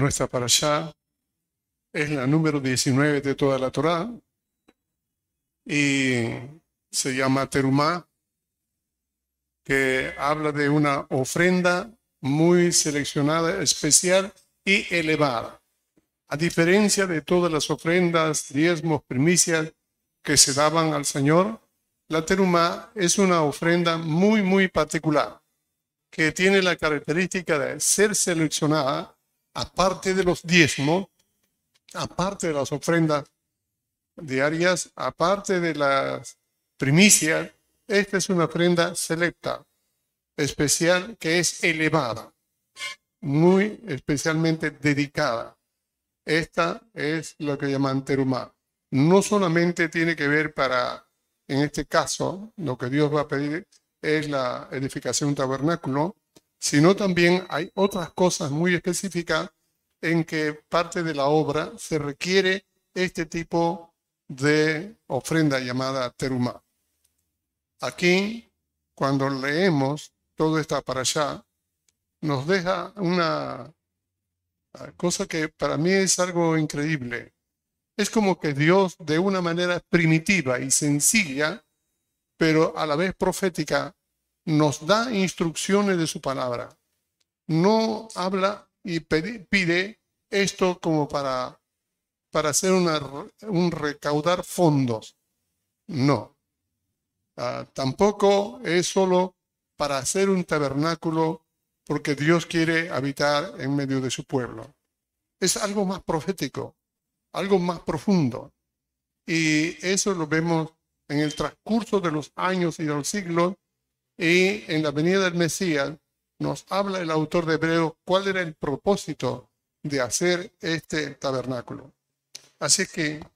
nuestra para allá es la número 19 de toda la Torá y se llama Terumá, que habla de una ofrenda muy seleccionada, especial y elevada. A diferencia de todas las ofrendas, diezmos, primicias que se daban al Señor, la terumá es una ofrenda muy, muy particular, que tiene la característica de ser seleccionada, aparte de los diezmos, aparte de las ofrendas diarias, aparte de las primicias, esta es una ofrenda selecta, especial, que es elevada, muy especialmente dedicada. Esta es lo que llaman terumá. No solamente tiene que ver para, en este caso, lo que Dios va a pedir es la edificación de un tabernáculo, sino también hay otras cosas muy específicas en que parte de la obra se requiere este tipo de ofrenda llamada terumá. Aquí, cuando leemos todo esto para allá, nos deja una cosa que para mí es algo increíble. Es como que Dios, de una manera primitiva y sencilla, pero a la vez profética, nos da instrucciones de su palabra. No habla y pide esto como para, para hacer un recaudar fondos. No. Ah, tampoco es solo para hacer un tabernáculo porque Dios quiere habitar en medio de su pueblo. Es algo más profético, algo más profundo. Y eso lo vemos en el transcurso de los años y de los siglos y en la venida del Mesías nos habla el autor de Hebreo cuál era el propósito de hacer este tabernáculo. Así que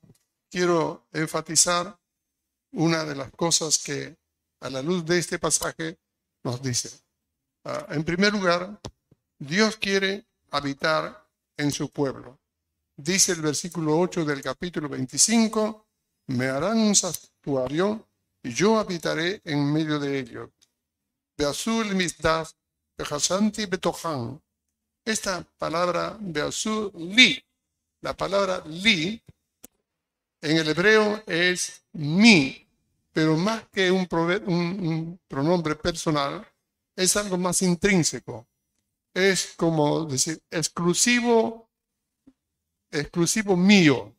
quiero enfatizar una de las cosas que a la luz de este pasaje nos dice. Ah, en primer lugar, Dios quiere habitar en su pueblo. Dice el versículo 8 del capítulo 25, me harán un santuario y yo habitaré en medio de ellos. Beazul misdas, betohan. Esta palabra Beazul li, la palabra li, en el hebreo es mi, pero más que un, pronombre personal, es algo más intrínseco. Es como decir, exclusivo, exclusivo mío.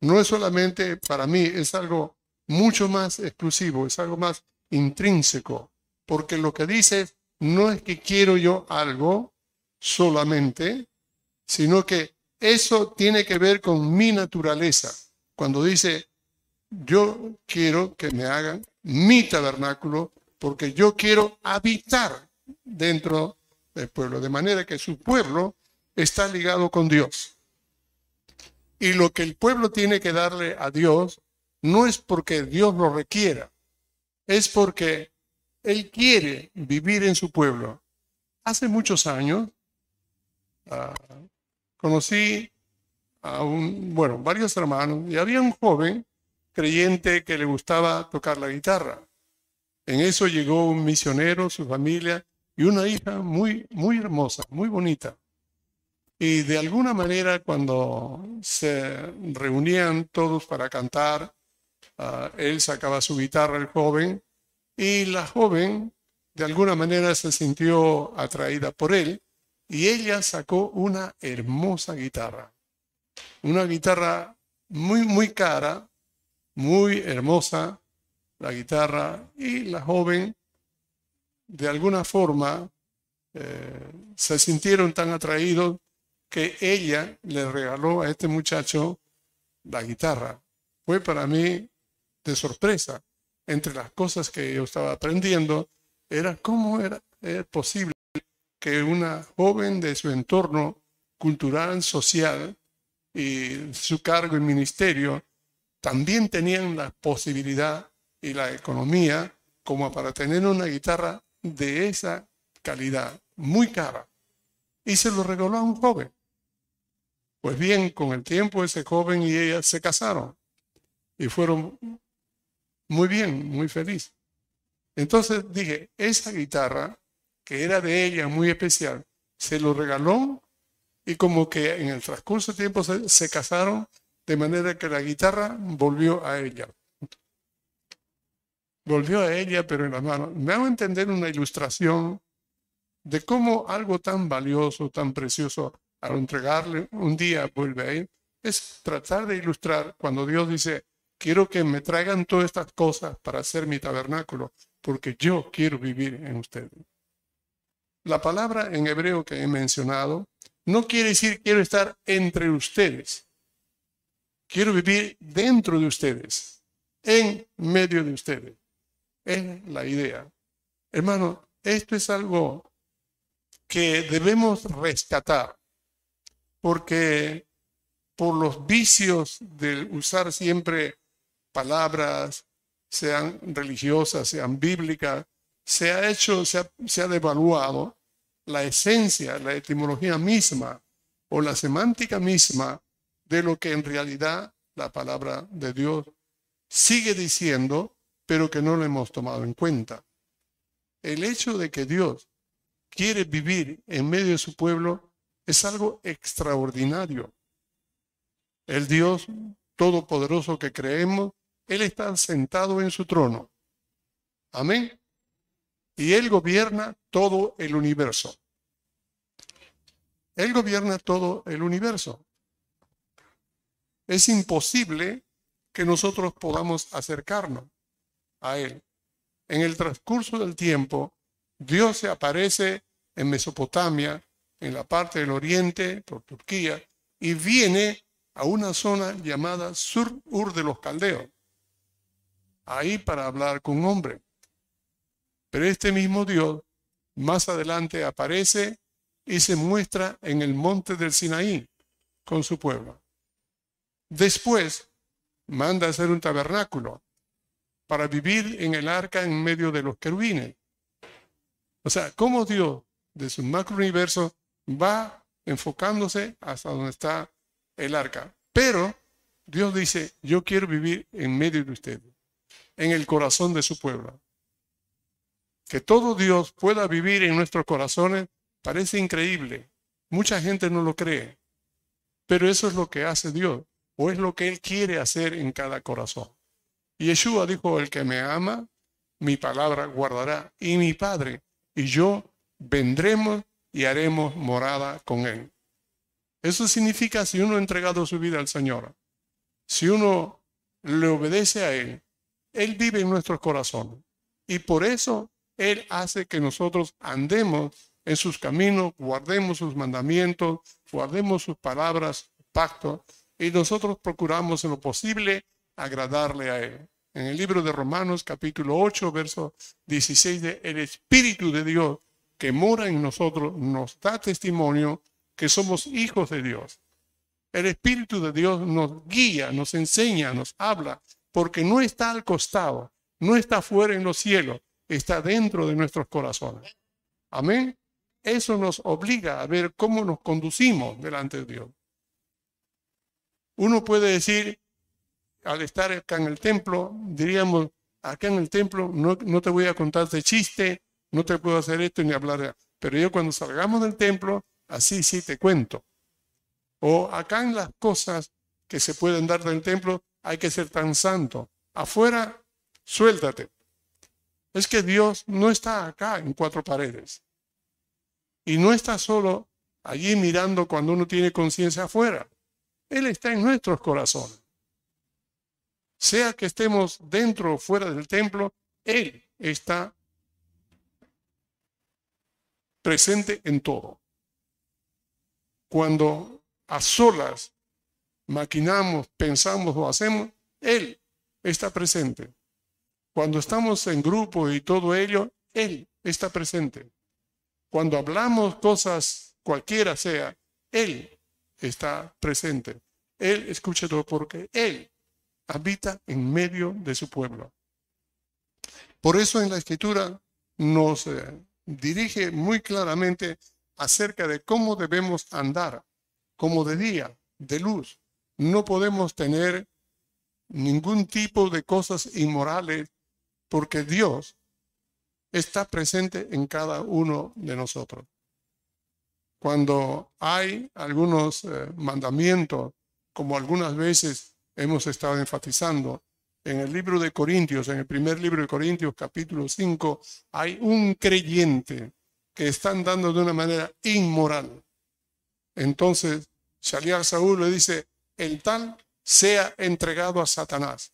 No es solamente para mí, es algo mucho más exclusivo, es algo más intrínseco. Porque lo que dice no es que quiero yo algo solamente, sino que eso tiene que ver con mi naturaleza. Cuando dice yo quiero que me hagan mi tabernáculo porque yo quiero habitar dentro del pueblo, de manera que su pueblo está ligado con Dios. Y lo que el pueblo tiene que darle a Dios no es porque Dios lo requiera, es porque Él quiere vivir en su pueblo. Hace muchos años ah, conocí a un, bueno, varios hermanos y había un joven creyente que le gustaba tocar la guitarra. En eso llegó un misionero, su familia y una hija muy, muy hermosa, muy bonita. Y de alguna manera cuando se reunían todos para cantar, ah, él sacaba su guitarra, el joven, y la joven de alguna manera se sintió atraída por él y ella sacó una hermosa guitarra. Una guitarra muy, muy cara, muy hermosa la guitarra y la joven de alguna forma eh, se sintieron tan atraídos que ella le regaló a este muchacho la guitarra. Fue para mí de sorpresa. Entre las cosas que yo estaba aprendiendo era cómo era, posible que una joven de su entorno cultural, social y su cargo y ministerio también tenían la posibilidad y la economía como para tener una guitarra de esa calidad, muy cara. Y se lo regaló a un joven. Pues bien, con el tiempo ese joven y ella se casaron y fueron muy bien, muy felices. Entonces dije, esa guitarra, que era de ella muy especial, se lo regaló Y como que en el transcurso del tiempo se, se casaron, de manera que la guitarra volvió a ella. Volvió a ella, pero en las manos. Me hago entender una ilustración de cómo algo tan valioso, tan precioso, al entregarle un día vuelve a él. Es tratar de ilustrar cuando Dios dice, quiero que me traigan todas estas cosas para hacer mi tabernáculo, porque yo quiero vivir en ustedes. La palabra en hebreo que he mencionado no quiere decir quiero estar entre ustedes. Quiero vivir dentro de ustedes, en medio de ustedes. Es la idea. Hermano, esto es algo que debemos rescatar, porque por los vicios de usar siempre palabras, sean religiosas, sean bíblicas, se ha hecho, se ha, se ha devaluado la esencia, la etimología misma o la semántica misma de lo que en realidad la palabra de Dios sigue diciendo, pero que no lo hemos tomado en cuenta. El hecho de que Dios quiere vivir en medio de su pueblo es algo extraordinario. El Dios todopoderoso que creemos, Él está sentado en su trono. Amén y Él gobierna todo el universo. Él gobierna todo el universo. Es imposible que nosotros podamos acercarnos a Él. En el transcurso del tiempo, Dios se aparece en Mesopotamia, en la parte del oriente, por Turquía, y viene a una zona llamada Sur-Ur de los Caldeos, ahí para hablar con un hombre. Pero este mismo Dios más adelante aparece y se muestra en el monte del Sinaí con su pueblo. Después manda a hacer un tabernáculo para vivir en el arca en medio de los querubines. O sea, cómo Dios de su macro universo va enfocándose hasta donde está el arca. Pero Dios dice, yo quiero vivir en medio de ustedes, en el corazón de su pueblo. Que todo Dios pueda vivir en nuestros corazones parece increíble. Mucha gente no lo cree. Pero eso es lo que hace Dios, o es lo que Él quiere hacer en cada corazón. Y Yeshua dijo, el que me ama, mi palabra guardará, y mi Padre y yo vendremos y haremos morada con Él. Eso significa si uno ha entregado su vida al Señor, si uno le obedece a Él, Él vive en nuestros corazones. Y por eso él hace que nosotros andemos en sus caminos, guardemos sus mandamientos, guardemos sus palabras, pacto, y nosotros procuramos en lo posible agradarle a Él. En el libro de Romanos capítulo 8, verso 16, de, el Espíritu de Dios que mora en nosotros nos da testimonio que somos hijos de Dios. El Espíritu de Dios nos guía, nos enseña, nos habla, porque no está al costado, no está fuera en los cielos, está dentro de nuestros corazones. Amén. Eso nos obliga a ver cómo nos conducimos delante de Dios. Uno puede decir, al estar acá en el templo, diríamos, acá en el templo no, no te voy a contar de chiste, no te puedo hacer esto ni hablar de... Pero yo cuando salgamos del templo, así sí te cuento. O acá en las cosas que se pueden dar del templo, hay que ser tan santo. Afuera, suéltate es que Dios no está acá en cuatro paredes. Y no está solo allí mirando cuando uno tiene conciencia afuera. Él está en nuestros corazones. Sea que estemos dentro o fuera del templo, Él está presente en todo. Cuando a solas maquinamos, pensamos o hacemos, Él está presente. Cuando estamos en grupo y todo ello, Él está presente. Cuando hablamos cosas cualquiera sea, Él está presente. Él, escúchalo, porque Él habita en medio de su pueblo. Por eso en la escritura nos eh, dirige muy claramente acerca de cómo debemos andar, como de día, de luz. No podemos tener ningún tipo de cosas inmorales porque Dios está presente en cada uno de nosotros. cuando hay algunos eh, mandamientos, como algunas veces hemos estado enfatizando, en el libro de Corintios, en el primer libro de Corintios, capítulo 5, hay un creyente que está andando de una manera inmoral. Entonces, Shaliar Saúl le dice, el tal sea entregado a Satanás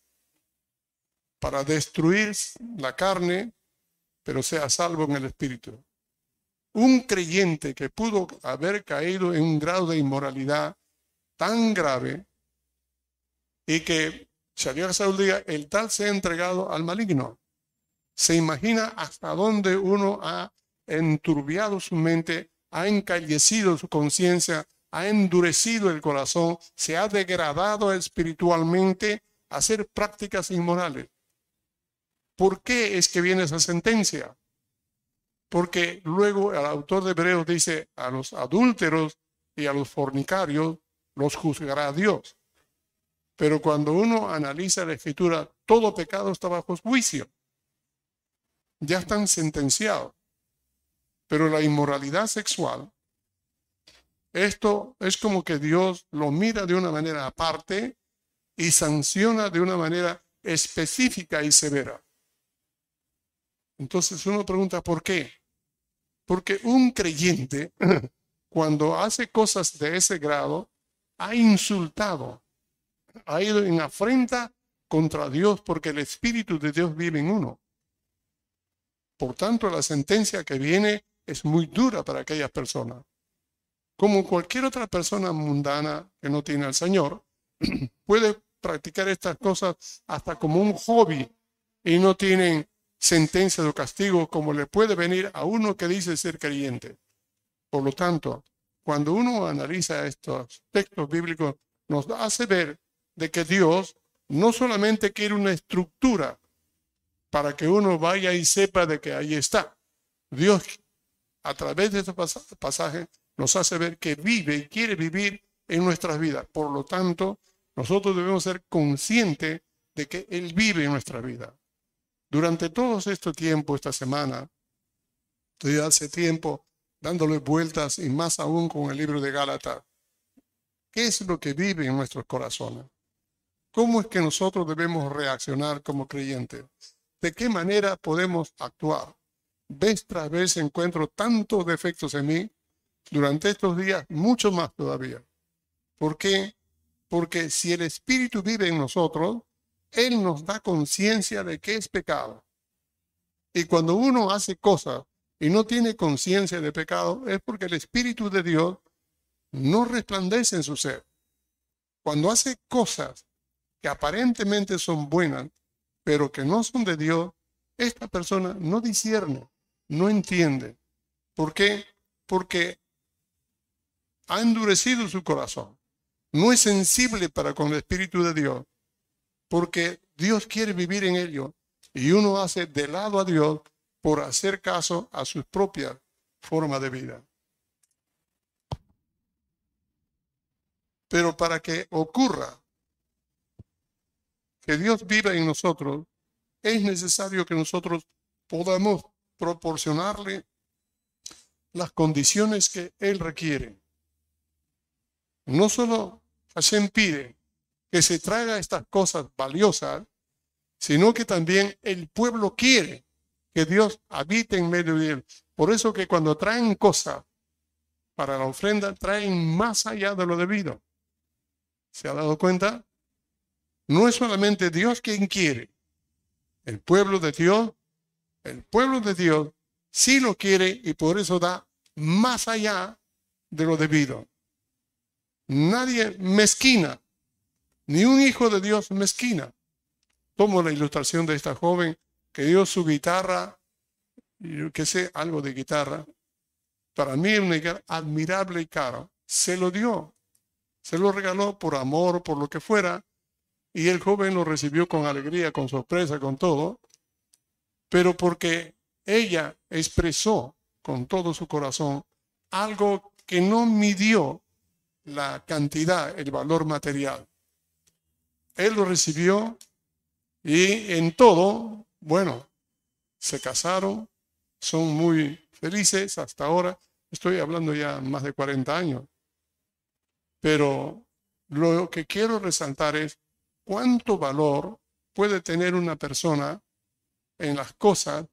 para destruir la carne, pero sea salvo en el espíritu. Un creyente que pudo haber caído en un grado de inmoralidad tan grave y que Shaliar Saúl diga, el tal se ha entregado al maligno. Se imagina hasta dónde uno ha enturbiado su mente, ha encallecido su conciencia, ha endurecido el corazón, se ha degradado espiritualmente a hacer prácticas inmorales. ¿Por qué es que viene esa sentencia? Porque luego el autor de Hebreos dice, a los adúlteros y a los fornicarios los juzgará Dios. Pero cuando uno analiza la escritura, todo pecado está bajo juicio. Ya están sentenciados. Pero la inmoralidad sexual, esto es como que Dios lo mira de una manera aparte y sanciona de una manera específica y severa. Entonces uno pregunta, ¿por qué? Porque un creyente, cuando hace cosas de ese grado, ha insultado, ha ido en afrenta contra Dios porque el Espíritu de Dios vive en uno. Por tanto, la sentencia que viene es muy dura para aquellas personas. Como cualquier otra persona mundana que no tiene al Señor, puede practicar estas cosas hasta como un hobby y no tienen sentencia de castigo como le puede venir a uno que dice ser creyente. Por lo tanto, cuando uno analiza estos textos bíblicos, nos hace ver de que Dios no solamente quiere una estructura para que uno vaya y sepa de que ahí está. Dios, a través de este pasaje, nos hace ver que vive y quiere vivir en nuestras vidas. Por lo tanto, nosotros debemos ser conscientes de que Él vive en nuestra vida. Durante todo este tiempo, esta semana, estoy hace tiempo dándole vueltas y más aún con el libro de Gálatas. ¿Qué es lo que vive en nuestros corazones? ¿Cómo es que nosotros debemos reaccionar como creyentes? ¿De qué manera podemos actuar? Vez tras vez encuentro tantos defectos en mí, durante estos días mucho más todavía. ¿Por qué? Porque si el Espíritu vive en nosotros, Él nos da conciencia de que es pecado. Y cuando uno hace cosas y no tiene conciencia de pecado, es porque el Espíritu de Dios no resplandece en su ser. Cuando hace cosas que aparentemente son buenas, pero que no son de Dios, esta persona no discierne, no entiende. ¿Por qué? Porque ha endurecido su corazón. No es sensible para con el Espíritu de Dios, porque Dios quiere vivir en ello y uno hace de lado a Dios por hacer caso a su propia forma de vida. Pero para que ocurra que Dios viva en nosotros, es necesario que nosotros podamos proporcionarle las condiciones que Él requiere. No solo Hashem pide que se traiga estas cosas valiosas, sino que también el pueblo quiere que Dios habite en medio de él. Por eso que cuando traen cosas para la ofrenda, traen más allá de lo debido. ¿Se ha dado cuenta? No es solamente Dios quien quiere. El pueblo de Dios, el pueblo de Dios sí lo quiere y por eso da más allá de lo debido. Nadie mezquina, ni un hijo de Dios mezquina. Tomo la ilustración de esta joven que dio su guitarra, yo que sé algo de guitarra, para mí es guitarra admirable y caro. Se lo dio, se lo regaló por amor, por lo que fuera, y el joven lo recibió con alegría, con sorpresa, con todo, pero porque ella expresó con todo su corazón algo que no midió la cantidad, el valor material. Él lo recibió y en todo, bueno, se casaron, son muy felices hasta ahora, Estoy hablando ya más de 40 años. Pero lo que quiero resaltar es cuánto valor puede tener una persona en las cosas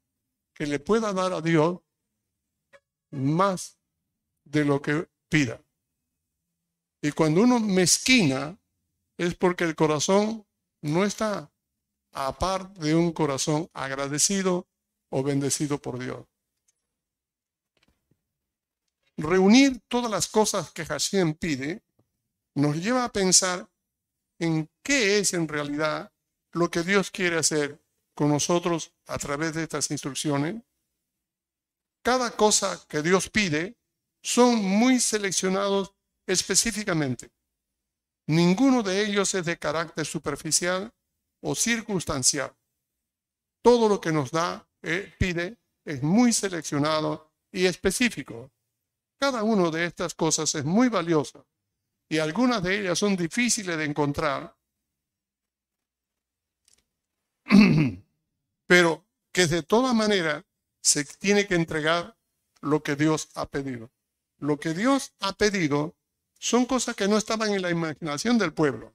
que le pueda dar a Dios más de lo que pida. Y cuando uno mezquina es porque el corazón no está a par de un corazón agradecido o bendecido por Dios. Reunir todas las cosas que Hashem pide nos lleva a pensar en qué es en realidad lo que Dios quiere hacer con nosotros a través de estas instrucciones. Cada cosa que Dios pide son muy seleccionados específicamente. Ninguno de ellos es de carácter superficial o circunstancial. Todo lo que nos da, eh, pide, es muy seleccionado y específico. Cada una de estas cosas es muy valiosa y algunas de ellas son difíciles de encontrar, pero que de toda manera se tiene que entregar lo que Dios ha pedido. Lo que Dios ha pedido son cosas que no estaban en la imaginación del pueblo.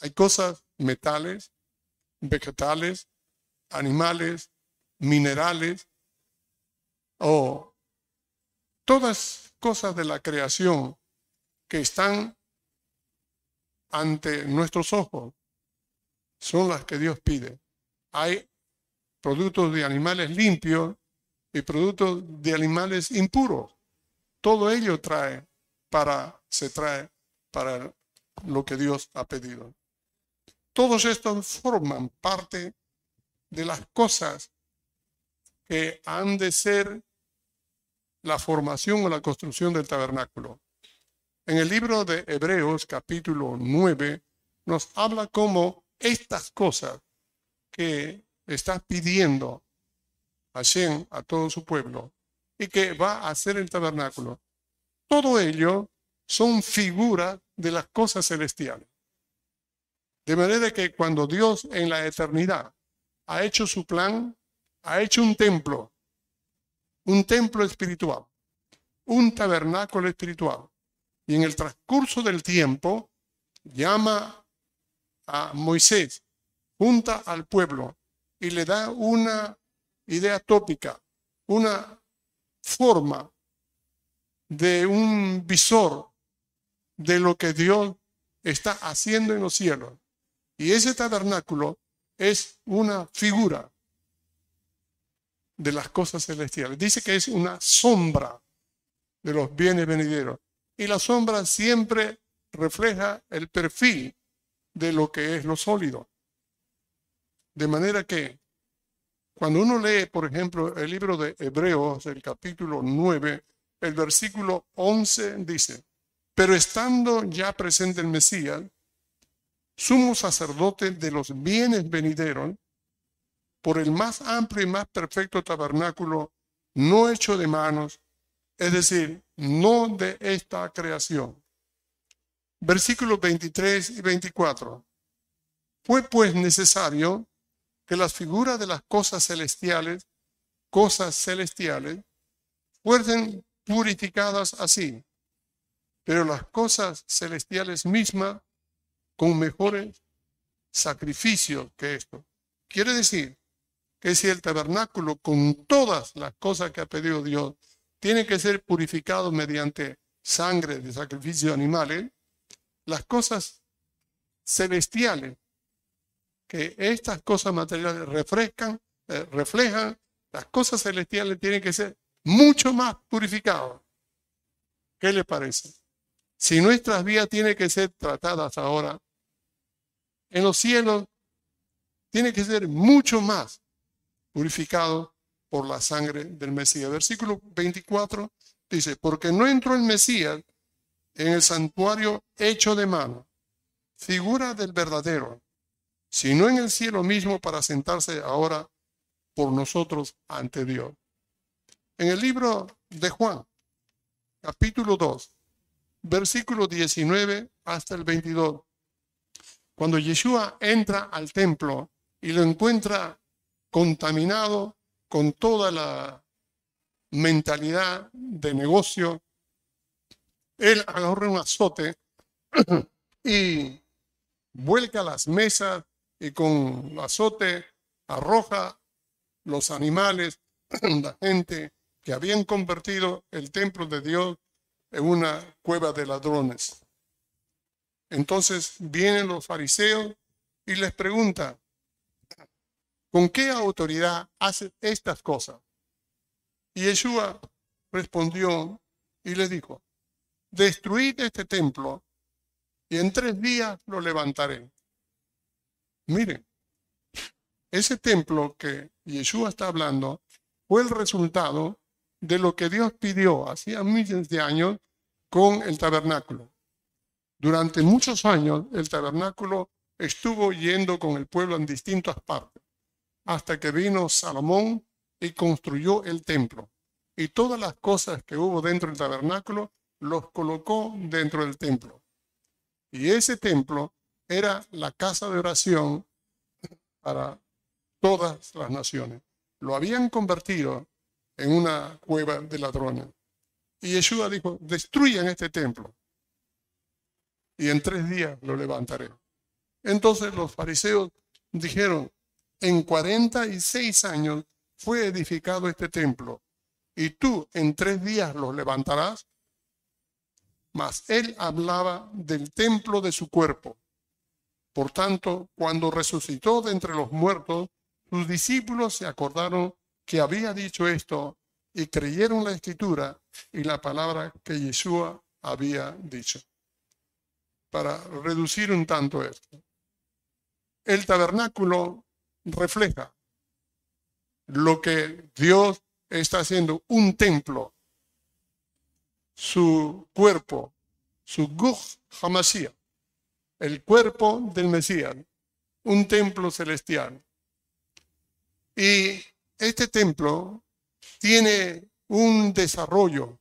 Hay cosas metales, vegetales, animales, minerales o todas cosas de la creación que están ante nuestros ojos son las que Dios pide. Hay productos de animales limpios y productos de animales impuros. Todo ello trae para, se trae para lo que Dios ha pedido. Todos estos forman parte de las cosas que han de ser la formación o la construcción del tabernáculo. En el libro de Hebreos capítulo 9 nos habla cómo estas cosas que está pidiendo Hashem a todo su pueblo y que va a hacer el tabernáculo, todo ello son figuras de las cosas celestiales. De manera que cuando Dios en la eternidad ha hecho su plan, ha hecho un templo, un templo espiritual, un tabernáculo espiritual, y en el transcurso del tiempo llama a Moisés, junta al pueblo y le da una idea tópica, una forma de un visor de lo que Dios está haciendo en los cielos. Y ese tabernáculo es una figura de las cosas celestiales. Dice que es una sombra de los bienes venideros. Y la sombra siempre refleja el perfil de lo que es lo sólido. De manera que cuando uno lee, por ejemplo, el libro de Hebreos, el capítulo 9, el versículo 11 dice, pero estando ya presente el Mesías, sumo sacerdote de los bienes venideros, por el más amplio y más perfecto tabernáculo, no hecho de manos, es decir, no de esta creación. Versículos 23 y 24. Fue pues necesario que las figuras de las cosas celestiales, cosas celestiales, fuesen purificadas así, pero las cosas celestiales mismas con mejores sacrificios que esto. Quiere decir que si el tabernáculo con todas las cosas que ha pedido Dios tiene que ser purificado mediante sangre de sacrificios animales, las cosas celestiales, que estas cosas materiales refrescan, eh, reflejan, las cosas celestiales tienen que ser mucho más purificadas. ¿Qué le parece? Si nuestras vidas tienen que ser tratadas ahora en los cielos tiene que ser mucho más purificado por la sangre del Mesías. Versículo 24 dice, porque no entró el Mesías en el santuario hecho de mano, figura del verdadero, sino en el cielo mismo para sentarse ahora por nosotros ante Dios. En el libro de Juan, capítulo 2, versículo 19 hasta el 22, cuando Yeshua entra al templo y lo encuentra contaminado con toda la mentalidad de negocio, él agarra un azote y vuelca las mesas y con el azote arroja los animales, la gente que habían convertido el templo de Dios en una cueva de ladrones. Entonces vienen los fariseos y les preguntan, ¿con qué autoridad hace estas cosas? Y Yeshua respondió y les dijo, destruid este templo y en tres días lo levantaré. Miren, ese templo que Yeshua está hablando fue el resultado de lo que Dios pidió hacía miles de años con el tabernáculo. Durante muchos años el tabernáculo estuvo yendo con el pueblo en distintas partes, hasta que vino Salomón y construyó el templo. Y todas las cosas que hubo dentro del tabernáculo los colocó dentro del templo. Y ese templo era la casa de oración para todas las naciones. Lo habían convertido en una cueva de ladrones. Y Yeshua dijo, destruyan este templo y en tres días lo levantaré. Entonces los fariseos dijeron, en 46 años fue edificado este templo y tú en tres días lo levantarás. Mas él hablaba del templo de su cuerpo. Por tanto, cuando resucitó de entre los muertos, sus discípulos se acordaron que había dicho esto y creyeron la escritura y la palabra que Yeshua había dicho. Para reducir un tanto esto. El tabernáculo refleja lo que Dios está haciendo, un templo, su cuerpo, su Guj Hamashiach, el cuerpo del Mesías, un templo celestial. Y este templo tiene un desarrollo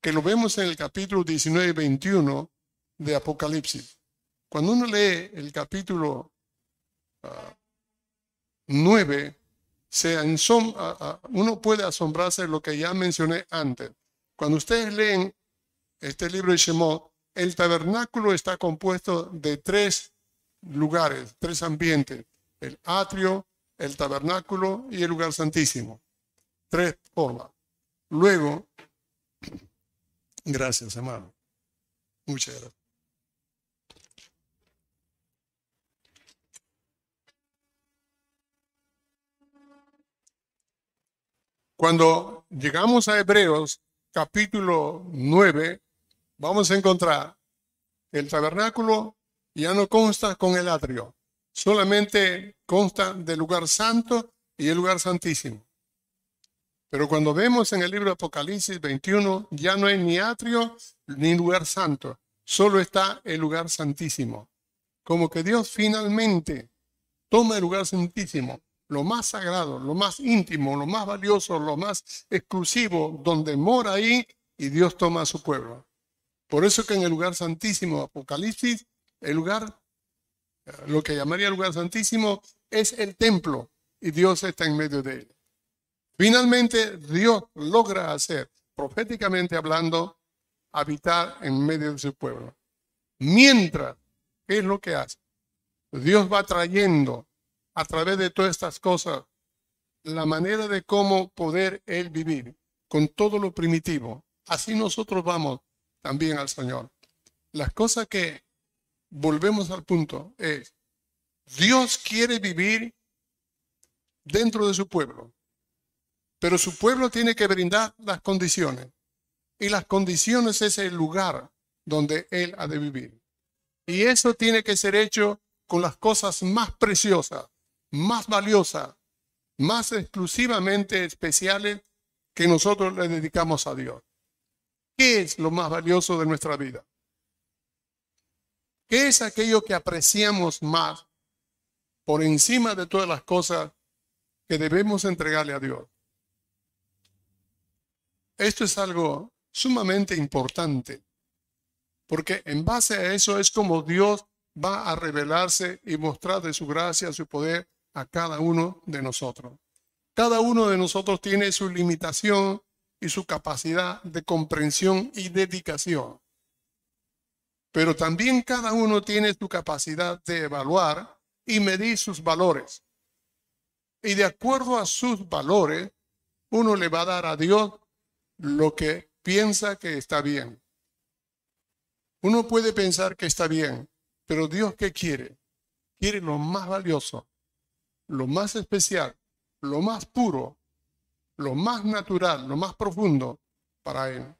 que lo vemos en el capítulo 19 y 21 de Apocalipsis. Cuando uno lee el capítulo 9, se uno puede asombrarse de lo que ya mencioné antes. Cuando ustedes leen este libro de Shemot, el tabernáculo está compuesto de tres lugares, tres ambientes, el atrio, el tabernáculo y el lugar santísimo. Tres formas. Luego, gracias hermano. Muchas gracias. Cuando llegamos a Hebreos capítulo 9, vamos a encontrar el tabernáculo ya no consta con el atrio solamente consta del lugar santo y el lugar santísimo. Pero cuando vemos en el libro de Apocalipsis 21, ya no hay ni atrio ni lugar santo, solo está el lugar santísimo. Como que Dios finalmente toma el lugar santísimo, lo más sagrado, lo más íntimo, lo más valioso, lo más exclusivo, donde mora ahí y Dios toma a su pueblo. Por eso que en el lugar santísimo Apocalipsis, el lugar lo que llamaría el lugar santísimo es el templo y Dios está en medio de él. Finalmente, Dios logra hacer, proféticamente hablando, habitar en medio de su pueblo. Mientras, ¿qué es lo que hace? Dios va trayendo a través de todas estas cosas la manera de cómo poder Él vivir con todo lo primitivo. Así nosotros vamos también al Señor. Las cosas que volvemos al punto, es, Dios quiere vivir dentro de su pueblo, pero su pueblo tiene que brindar las condiciones. Y las condiciones es el lugar donde Él ha de vivir. Y eso tiene que ser hecho con las cosas más preciosas, más valiosas, más exclusivamente especiales que nosotros le dedicamos a Dios. ¿Qué es lo más valioso de nuestra vida? ¿Qué es aquello que apreciamos más por encima de todas las cosas que debemos entregarle a Dios? Esto es algo sumamente importante, porque en base a eso es como Dios va a revelarse y mostrar de su gracia, su poder a cada uno de nosotros. Cada uno de nosotros tiene su limitación y su capacidad de comprensión y dedicación. Pero también cada uno tiene su capacidad de evaluar y medir sus valores. Y de acuerdo a sus valores, uno le va a dar a Dios lo que piensa que está bien. Uno puede pensar que está bien, pero Dios qué quiere? Quiere lo más valioso, lo más especial, lo más puro, lo más natural, lo más profundo para Él.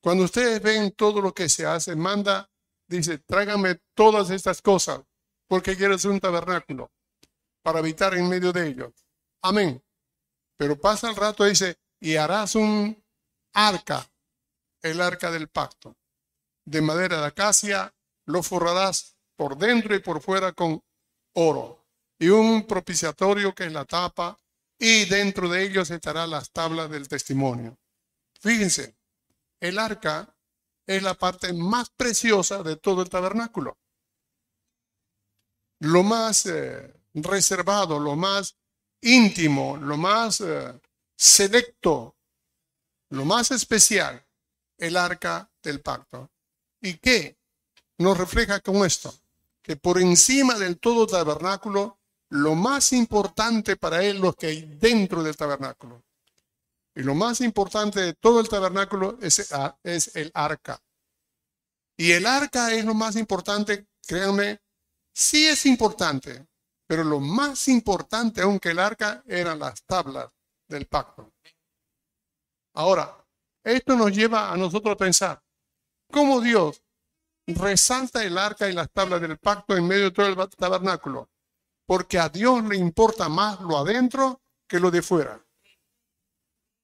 Cuando ustedes ven todo lo que se hace, manda, dice, tráigame todas estas cosas, porque quiero hacer un tabernáculo para habitar en medio de ellos. Amén. Pero pasa el rato dice, y harás un arca, el arca del pacto, de madera de acacia, lo forrarás por dentro y por fuera con oro, y un propiciatorio que es la tapa, y dentro de ellos estarán las tablas del testimonio. Fíjense, el arca es la parte más preciosa de todo el tabernáculo. Lo más eh, reservado, lo más íntimo, lo más eh, selecto, lo más especial, el arca del pacto. ¿Y qué nos refleja con esto? Que por encima del todo tabernáculo, lo más importante para él, lo que hay dentro del tabernáculo. Y lo más importante de todo el tabernáculo es, es el arca. Y el arca es lo más importante, créanme, sí es importante, pero lo más importante, aunque el arca, eran las tablas del pacto. Ahora, esto nos lleva a nosotros a pensar cómo Dios resalta el arca y las tablas del pacto en medio de todo el tabernáculo, porque a Dios le importa más lo adentro que lo de fuera.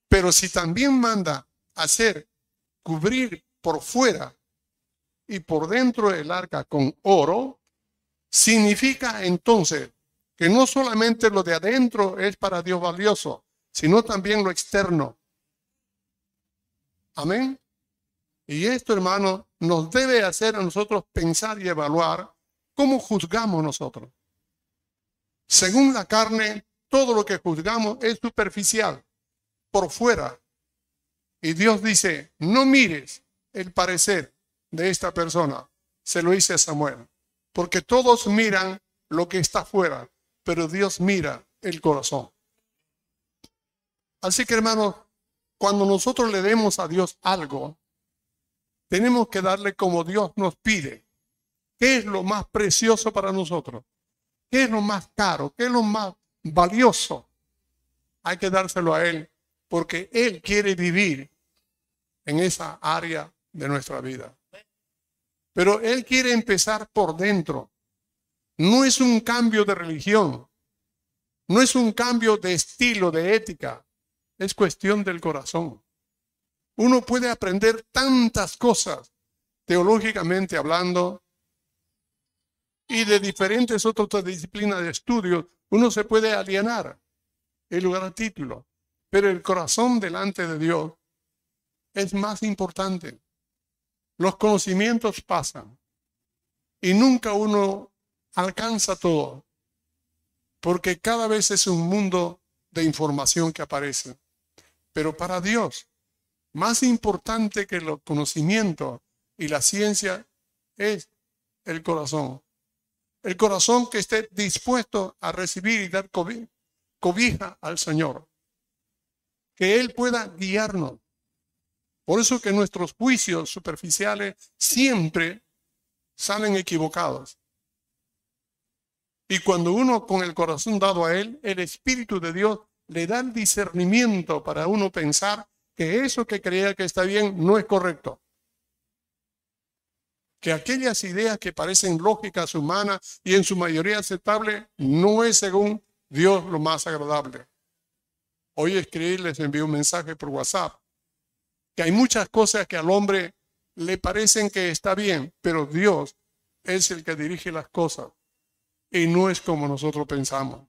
Pero si también manda hacer cubrir por fuera y por dentro el arca con oro, significa entonces que no solamente lo de adentro es para Dios valioso, sino también lo externo. Amén. Y esto, hermano, nos debe hacer a nosotros pensar y evaluar cómo juzgamos nosotros. Según la carne, todo lo que juzgamos es superficial, por fuera. Y Dios dice, no mires el parecer de esta persona. Se lo dice a Samuel. Porque todos miran lo que está fuera, pero Dios mira el corazón. Así que hermanos, cuando nosotros le demos a Dios algo, tenemos que darle como Dios nos pide. ¿Qué es lo más precioso para nosotros? ¿Qué es lo más caro? ¿Qué es lo más valioso? Hay que dárselo a Él porque Él quiere vivir en esa área de nuestra vida. Pero Él quiere empezar por dentro. No es un cambio de religión. No es un cambio de estilo, de ética es cuestión del corazón. Uno puede aprender tantas cosas, teológicamente hablando, y de diferentes otras disciplinas de estudio, uno se puede alienar en lugar al título, pero el corazón delante de Dios es más importante. Los conocimientos pasan y nunca uno alcanza todo, porque cada vez es un mundo de información que aparece. Pero para Dios, más importante que el conocimiento y la ciencia es el corazón. El corazón que esté dispuesto a recibir y dar cobija al Señor. Que Él pueda guiarnos. Por eso que nuestros juicios superficiales siempre salen equivocados. Y cuando uno con el corazón dado a Él, el Espíritu de Dios le dan discernimiento para uno pensar que eso que creía que está bien no es correcto. Que aquellas ideas que parecen lógicas humanas y en su mayoría aceptables no es según Dios lo más agradable. Hoy escribí, les envío un mensaje por WhatsApp, que hay muchas cosas que al hombre le parecen que está bien, pero Dios es el que dirige las cosas y no es como nosotros pensamos.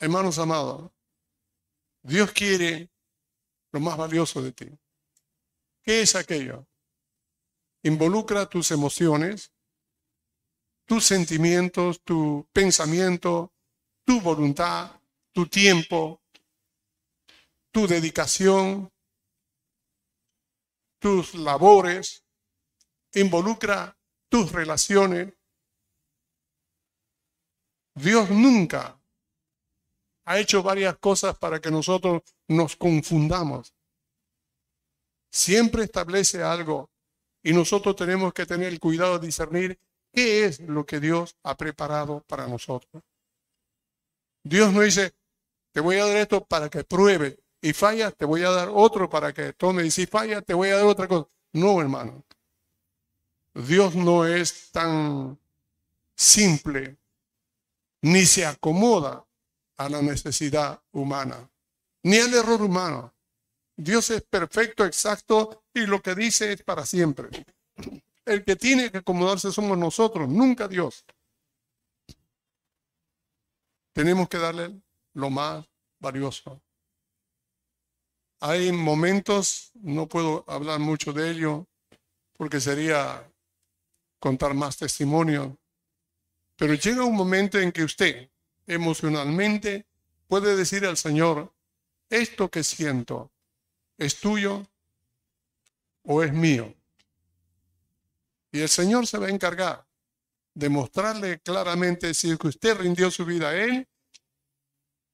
Hermanos amados, Dios quiere lo más valioso de ti. ¿Qué es aquello? Involucra tus emociones, tus sentimientos, tu pensamiento, tu voluntad, tu tiempo, tu dedicación, tus labores, involucra tus relaciones. Dios nunca ha hecho varias cosas para que nosotros nos confundamos. Siempre establece algo y nosotros tenemos que tener el cuidado de discernir qué es lo que Dios ha preparado para nosotros. Dios no dice, te voy a dar esto para que pruebe y falla, te voy a dar otro para que tome y si falla, te voy a dar otra cosa. No, hermano. Dios no es tan simple ni se acomoda a la necesidad humana, ni al error humano. Dios es perfecto, exacto, y lo que dice es para siempre. El que tiene que acomodarse somos nosotros, nunca Dios. Tenemos que darle lo más valioso. Hay momentos, no puedo hablar mucho de ello, porque sería contar más testimonio, pero llega un momento en que usted emocionalmente puede decir al Señor, esto que siento, ¿Es tuyo o es mío? Y el Señor se va a encargar de mostrarle claramente si que usted rindió su vida a Él,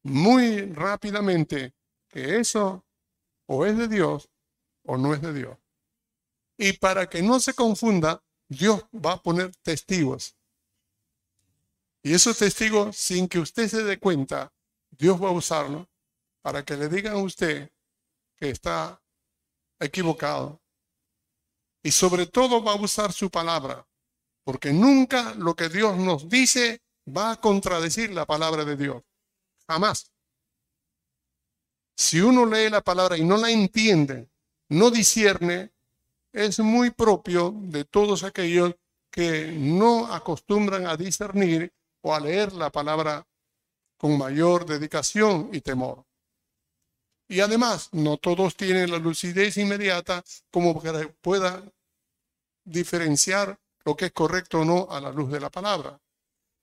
muy rápidamente, que eso o es de Dios o no es de Dios. Y para que no se confunda, Dios va a poner testigos. Y esos testigos, sin que usted se dé cuenta, Dios va a usarlo para que le digan a usted que está equivocado. Y sobre todo va a usar su palabra, porque nunca lo que Dios nos dice va a contradecir la palabra de Dios. Jamás. Si uno lee la palabra y no la entiende, no discierne, es muy propio de todos aquellos que no acostumbran a discernir o a leer la palabra con mayor dedicación y temor. Y además, no todos tienen la lucidez inmediata como que pueda diferenciar lo que es correcto o no a la luz de la palabra.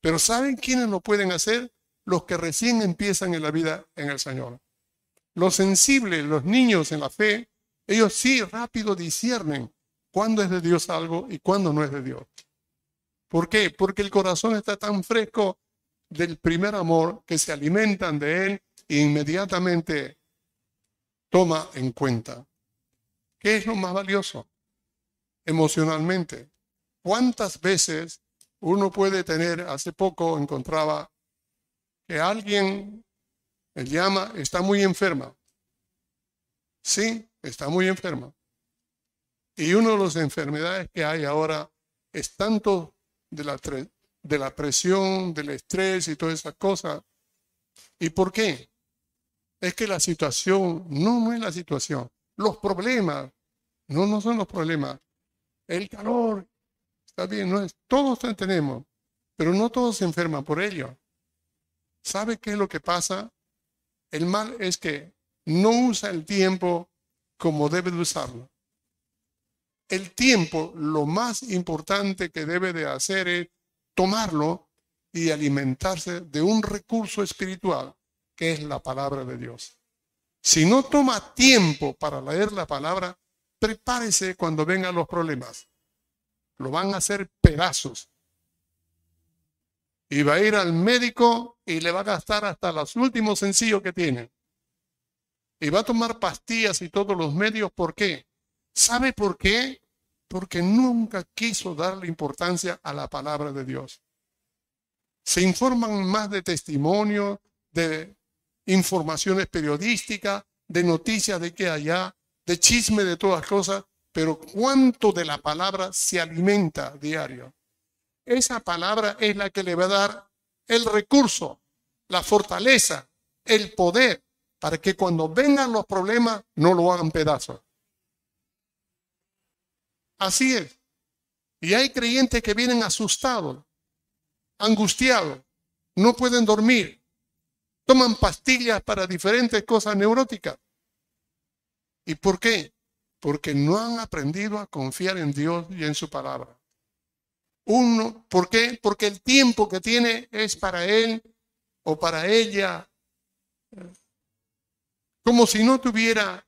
Pero ¿saben quiénes lo pueden hacer? Los que recién empiezan en la vida en el Señor. Los sensibles, los niños en la fe, ellos sí rápido disciernen cuándo es de Dios algo y cuándo no es de Dios. ¿Por qué? Porque el corazón está tan fresco del primer amor que se alimentan de él e inmediatamente toma en cuenta. ¿Qué es lo más valioso? Emocionalmente. ¿Cuántas veces uno puede tener, hace poco encontraba que alguien me llama, está muy enferma. Sí, está muy enferma. Y una de las enfermedades que hay ahora es tanto de la, de la presión, del estrés y todas esas cosas. ¿Y por qué? Es que la situación, no, no es la situación, los problemas, no, no son los problemas. El calor, está bien, no es, todos tenemos, pero no todos se enferman por ello. ¿Sabe qué es lo que pasa? El mal es que no usa el tiempo como debe de usarlo. El tiempo, lo más importante que debe de hacer es tomarlo y alimentarse de un recurso espiritual es la palabra de Dios. Si no toma tiempo para leer la palabra, prepárese cuando vengan los problemas. Lo van a hacer pedazos. Y va a ir al médico y le va a gastar hasta los últimos sencillos que tiene. Y va a tomar pastillas y todos los medios. ¿Por qué? ¿Sabe por qué? Porque nunca quiso darle importancia a la palabra de Dios. Se informan más de testimonio, de informaciones periodísticas, de noticias de que allá, de chisme de todas cosas, pero cuánto de la palabra se alimenta diario. Esa palabra es la que le va a dar el recurso, la fortaleza, el poder, para que cuando vengan los problemas no lo hagan pedazos. Así es. Y hay creyentes que vienen asustados, angustiados, no pueden dormir, toman pastillas para diferentes cosas neuróticas. ¿Y por qué? Porque no han aprendido a confiar en Dios y en su palabra. Uno, ¿por qué? Porque el tiempo que tiene es para él o para ella, como si no tuviera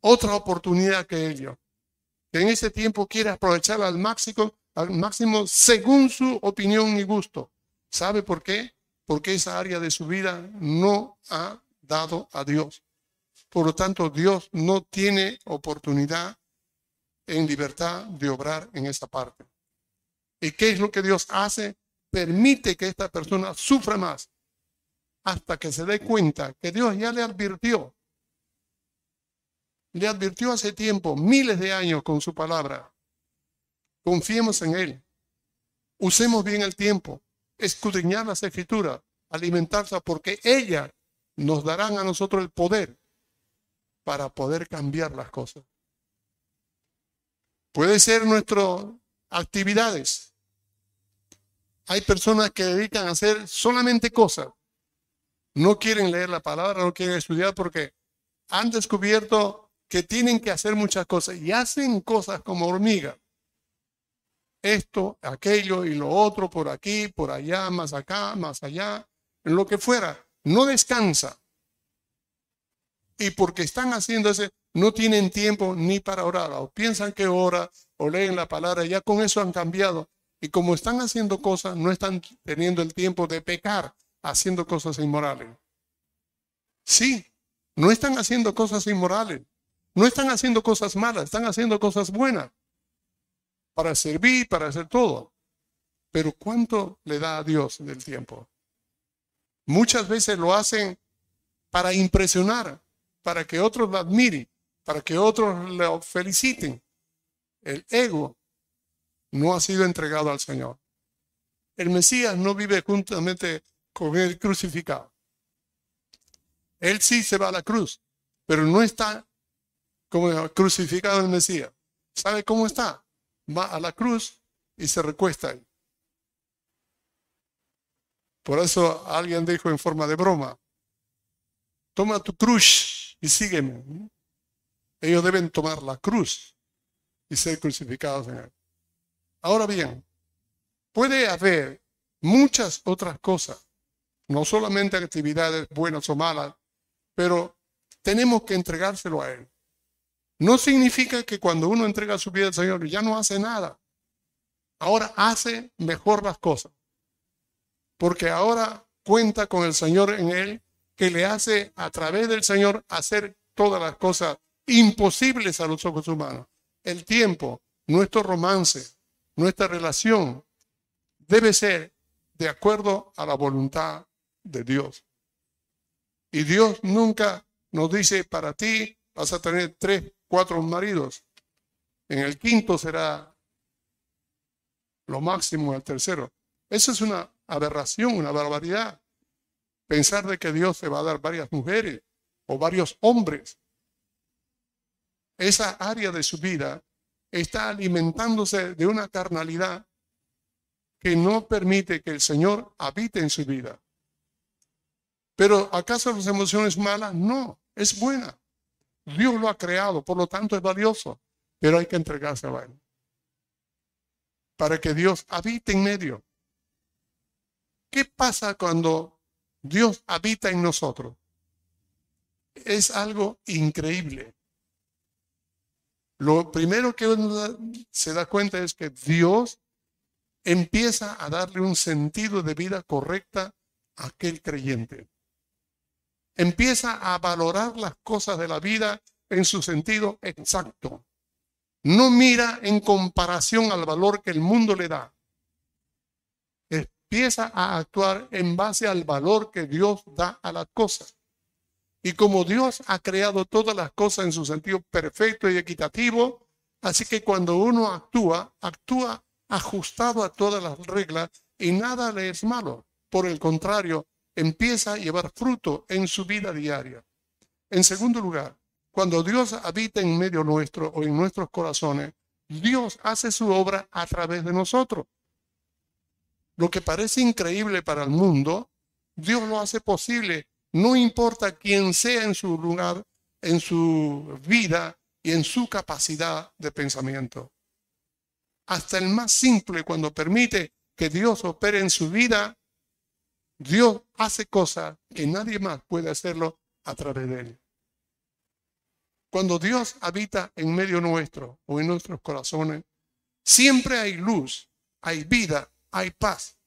otra oportunidad que ello. Que en ese tiempo quiere aprovechar al máximo, al máximo según su opinión y gusto. ¿Sabe por qué? Porque esa área de su vida no ha dado a Dios. Por lo tanto, Dios no tiene oportunidad en libertad de obrar en esa parte. ¿Y qué es lo que Dios hace? Permite que esta persona sufra más hasta que se dé cuenta que Dios ya le advirtió. Le advirtió hace tiempo, miles de años con su palabra. Confiemos en Él. Usemos bien el tiempo. Escudriñar las escrituras. Alimentarse porque ellas nos darán a nosotros el poder para poder cambiar las cosas. Puede ser nuestras actividades. Hay personas que dedican a hacer solamente cosas. No quieren leer la palabra, no quieren estudiar porque han descubierto que tienen que hacer muchas cosas y hacen cosas como hormiga. Esto, aquello y lo otro, por aquí, por allá, más acá, más allá, en lo que fuera. No descansa. Y porque están haciendo ese, no tienen tiempo ni para orar, o piensan que ora, o leen la palabra, ya con eso han cambiado. Y como están haciendo cosas, no están teniendo el tiempo de pecar haciendo cosas inmorales. Sí, no están haciendo cosas inmorales, no están haciendo cosas malas, están haciendo cosas buenas para servir, para hacer todo. Pero ¿cuánto le da a Dios del tiempo? Muchas veces lo hacen para impresionar, para que otros lo admiren, para que otros lo feliciten. El ego no ha sido entregado al Señor. El Mesías no vive juntamente con el crucificado. Él sí se va a la cruz, pero no está como crucificado el Mesías. ¿Sabe cómo está? Va a la cruz y se recuesta ahí. Por eso alguien dijo en forma de broma, toma tu cruz y sígueme. Ellos deben tomar la cruz y ser crucificados en él. Ahora bien, puede haber muchas otras cosas, no solamente actividades buenas o malas, pero tenemos que entregárselo a Él. No significa que cuando uno entrega su vida al Señor ya no hace nada. Ahora hace mejor las cosas. Porque ahora cuenta con el Señor en Él, que le hace a través del Señor hacer todas las cosas imposibles a los ojos humanos. El tiempo, nuestro romance, nuestra relación debe ser de acuerdo a la voluntad de Dios. Y Dios nunca nos dice, para ti vas a tener tres, cuatro maridos. En el quinto será lo máximo, el tercero. Esa es una aberración, una barbaridad. Pensar de que Dios te va a dar varias mujeres o varios hombres. Esa área de su vida está alimentándose de una carnalidad que no permite que el Señor habite en su vida. Pero ¿acaso las emociones malas? No, es buena. Dios lo ha creado, por lo tanto es valioso, pero hay que entregarse a Él. Para que Dios habite en medio. ¿Qué pasa cuando Dios habita en nosotros? Es algo increíble. Lo primero que uno se da cuenta es que Dios empieza a darle un sentido de vida correcta a aquel creyente. Empieza a valorar las cosas de la vida en su sentido exacto. No mira en comparación al valor que el mundo le da. Empieza a actuar en base al valor que Dios da a las cosas. Y como Dios ha creado todas las cosas en su sentido perfecto y equitativo, así que cuando uno actúa, actúa ajustado a todas las reglas y nada le es malo. Por el contrario, empieza a llevar fruto en su vida diaria. En segundo lugar, cuando Dios habita en medio nuestro o en nuestros corazones, Dios hace su obra a través de nosotros. Lo que parece increíble para el mundo, Dios lo hace posible no importa quién sea en su lugar, en su vida y en su capacidad de pensamiento. Hasta el más simple, cuando permite que Dios opere en su vida, Dios hace cosas que nadie más puede hacerlo a través de él. Cuando Dios habita en medio nuestro o en nuestros corazones, siempre hay luz, hay vida, hay paz.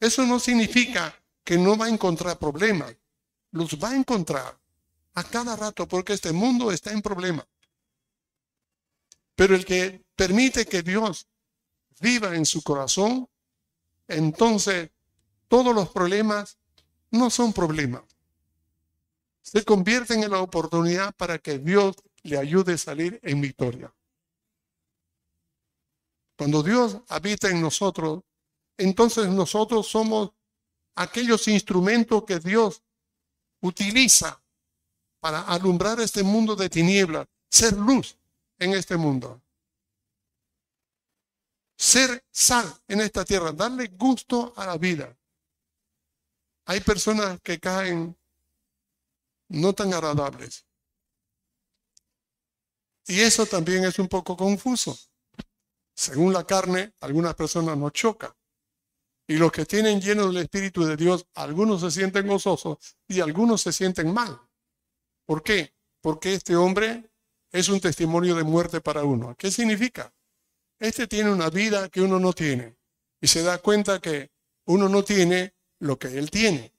Eso no significa que no va a encontrar problemas. Los va a encontrar a cada rato porque este mundo está en problemas. Pero el que permite que Dios viva en su corazón, entonces todos los problemas no son problemas. Se convierten en la oportunidad para que Dios le ayude a salir en victoria. Cuando Dios habita en nosotros, entonces nosotros somos aquellos instrumentos que Dios utiliza para alumbrar este mundo de tinieblas, ser luz en este mundo. Ser sal en esta tierra, darle gusto a la vida. Hay personas que caen no tan agradables. Y eso también es un poco confuso. Según la carne, algunas personas nos chocan. Y los que tienen lleno del Espíritu de Dios, algunos se sienten gozosos y algunos se sienten mal. ¿Por qué? Porque este hombre es un testimonio de muerte para uno. ¿Qué significa? Este tiene una vida que uno no tiene y se da cuenta que uno no tiene lo que él tiene.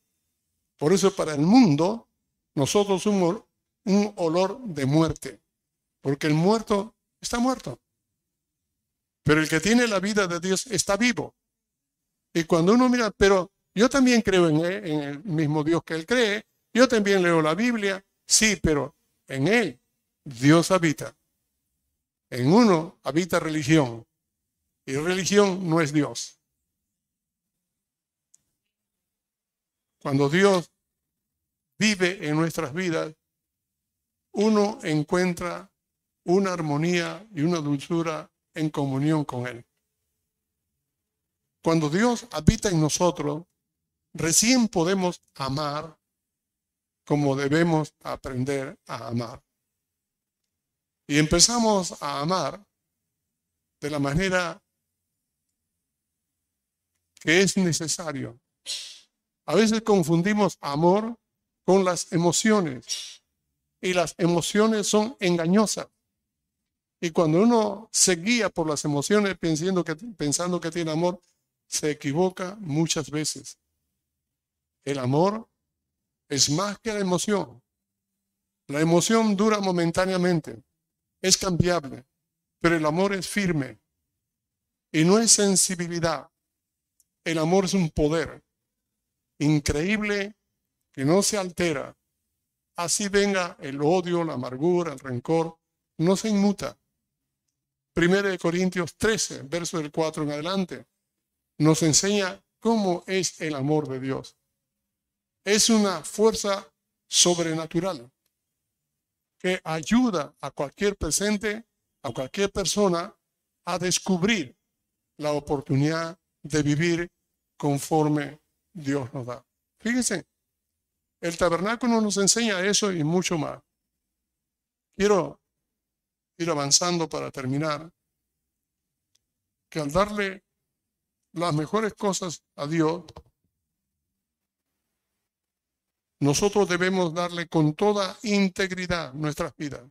Por eso para el mundo nosotros somos un olor de muerte, porque el muerto está muerto. Pero el que tiene la vida de Dios está vivo. Y cuando uno mira, pero yo también creo en, en el mismo Dios que él cree, yo también leo la Biblia, sí, pero en él Dios habita. En uno habita religión y religión no es Dios. Cuando Dios vive en nuestras vidas, uno encuentra una armonía y una dulzura en comunión con Él. Cuando Dios habita en nosotros, recién podemos amar como debemos aprender a amar. Y empezamos a amar de la manera que es necesario. A veces confundimos amor con las emociones y las emociones son engañosas. Y cuando uno se guía por las emociones pensando que, pensando que tiene amor, se equivoca muchas veces. El amor es más que la emoción. La emoción dura momentáneamente, es cambiable, pero el amor es firme y no es sensibilidad. El amor es un poder increíble que no se altera. Así venga el odio, la amargura, el rencor, no se inmuta. Primero de Corintios 13, verso del 4 en adelante, nos enseña cómo es el amor de Dios. Es una fuerza sobrenatural que ayuda a cualquier presente, a cualquier persona, a descubrir la oportunidad de vivir conforme Dios nos da. Fíjense, el tabernáculo nos enseña eso y mucho más. Quiero ir avanzando para terminar, que al darle las mejores cosas a Dios, nosotros debemos darle con toda integridad nuestras vidas.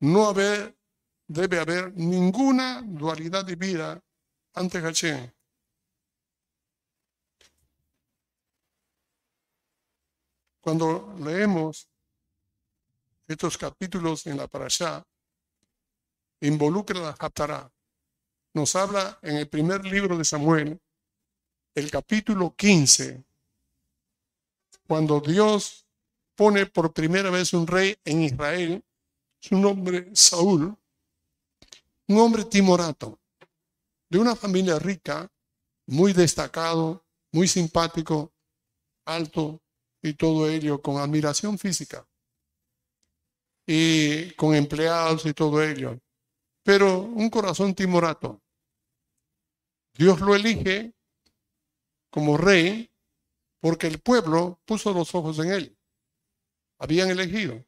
No haber, debe haber ninguna dualidad de vida ante Hashem. Cuando leemos estos capítulos en la parashá, involucra la Haftarah. Nos habla en el primer libro de Samuel, el capítulo 15, cuando Dios pone por primera vez un rey en Israel, su nombre Saúl, un hombre timorato, de una familia rica, muy destacado, muy simpático, alto, y todo ello con admiración física y con empleados y todo ello. Pero un corazón timorato. Dios lo elige como rey porque el pueblo puso los ojos en él. Habían elegido.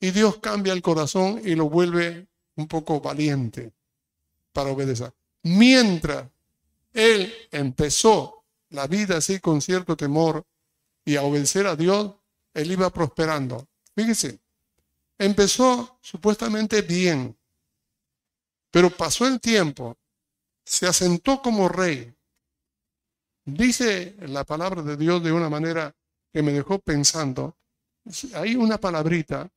Y Dios cambia el corazón y lo vuelve un poco valiente para obedecer. Mientras él empezó la vida así con cierto temor y a obedecer a Dios, él iba prosperando. Fíjese, empezó supuestamente bien, pero pasó el tiempo, se asentó como rey. Dice la palabra de Dios de una manera que me dejó pensando. Hay una palabrita,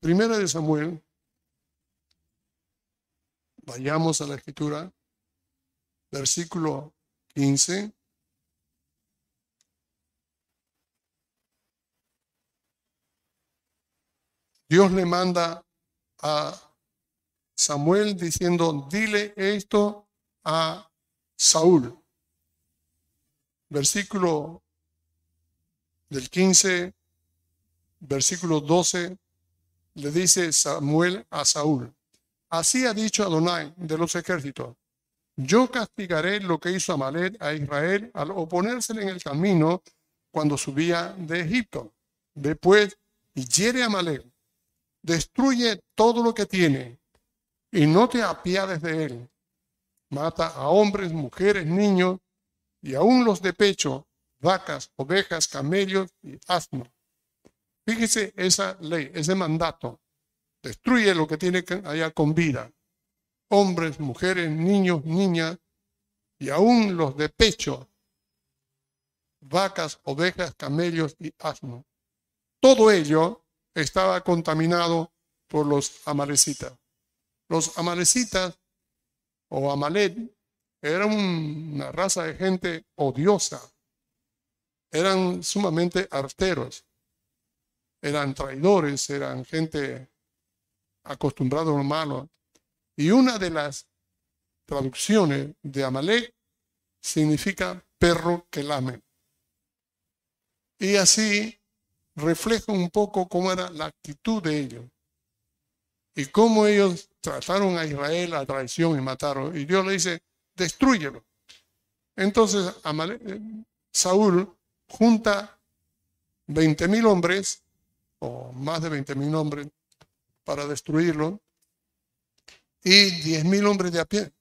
primera de Samuel. Vayamos a la escritura, versículo 15. Dios le manda a Samuel diciendo, dile esto a Saúl. Versículo del 15, versículo 12, le dice Samuel a Saúl, así ha dicho Adonai de los ejércitos, yo castigaré lo que hizo Amalek a Israel al oponérsele en el camino cuando subía de Egipto. Después hiere a Amalek destruye todo lo que tiene y no te apiades de él. Mata a hombres, mujeres, niños y aún los de pecho, vacas, ovejas, camellos y asnos. Fíjese esa ley, ese mandato. Destruye lo que tiene allá con vida. Hombres, mujeres, niños, niñas y aún los de pecho, vacas, ovejas, camellos y asnos. Todo ello estaba contaminado por los amalecitas. Los amalecitas o Amalek eran una raza de gente odiosa, eran sumamente arteros, eran traidores, eran gente acostumbrada a lo malo. Y una de las traducciones de Amalek significa perro que lame. Y así refleja un poco cómo era la actitud de ellos y cómo ellos trataron a Israel a traición y mataron. Y Dios le dice, destruyelo. Entonces Saúl junta 20 mil hombres, o más de 20 mil hombres, para destruirlo, y 10 mil hombres de a pie.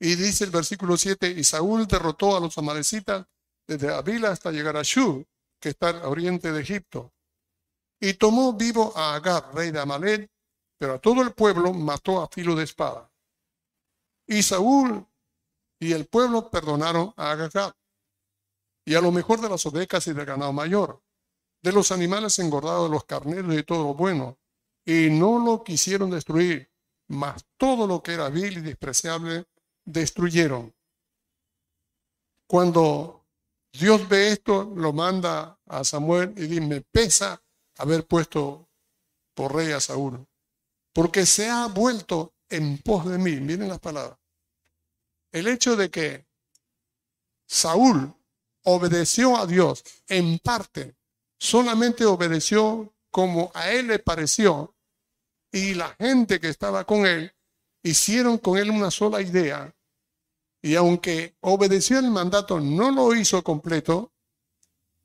Y dice el versículo 7, y Saúl derrotó a los amalecitas desde Avila hasta llegar a Shu, que está al oriente de Egipto. Y tomó vivo a Agar, rey de Amalek, pero a todo el pueblo mató a filo de espada. Y Saúl y el pueblo perdonaron a Agar y a lo mejor de las ovejas y del ganado mayor, de los animales engordados, de los carneros y todo lo bueno, y no lo quisieron destruir, mas todo lo que era vil y despreciable destruyeron. Cuando Dios ve esto, lo manda a Samuel y dice, me pesa haber puesto por rey a Saúl, porque se ha vuelto en pos de mí. Miren las palabras. El hecho de que Saúl obedeció a Dios en parte, solamente obedeció como a él le pareció, y la gente que estaba con él hicieron con él una sola idea, y aunque obedeció el mandato, no lo hizo completo,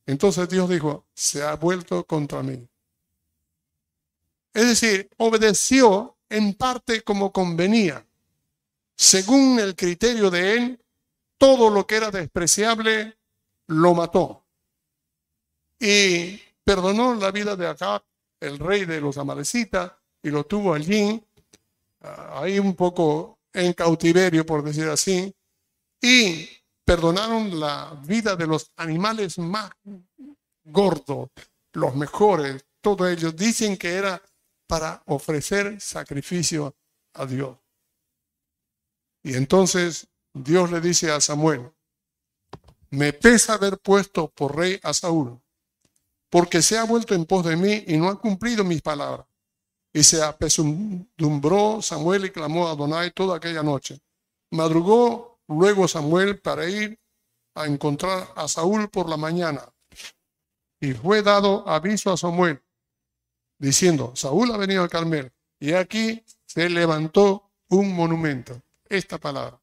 entonces Dios dijo, se ha vuelto contra mí. Es decir, obedeció en parte como convenía. Según el criterio de él, todo lo que era despreciable lo mató. Y perdonó la vida de Acab, el rey de los amalecitas, y lo tuvo allí, ah, ahí un poco en cautiverio, por decir así, y perdonaron la vida de los animales más gordos, los mejores, todos ellos dicen que era para ofrecer sacrificio a Dios. Y entonces Dios le dice a Samuel, me pesa haber puesto por rey a Saúl, porque se ha vuelto en pos de mí y no ha cumplido mis palabras. Y se apesumbró Samuel y clamó a Adonai toda aquella noche. Madrugó luego Samuel para ir a encontrar a Saúl por la mañana. Y fue dado aviso a Samuel, diciendo, Saúl ha venido al Carmel. Y aquí se levantó un monumento. Esta palabra.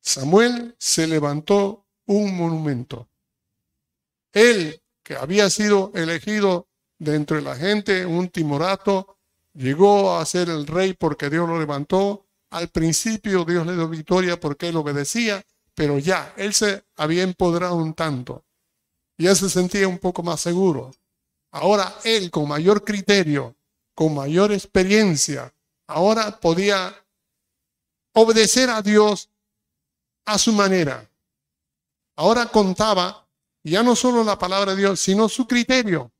Samuel se levantó un monumento. Él, que había sido elegido de entre la gente, un timorato, llegó a ser el rey porque Dios lo levantó al principio Dios le dio victoria porque él obedecía, pero ya, él se había empoderado un tanto. Ya se sentía un poco más seguro. Ahora él, con mayor criterio, con mayor experiencia, ahora podía obedecer a Dios a su manera. Ahora contaba ya no solo la palabra de Dios, sino su criterio,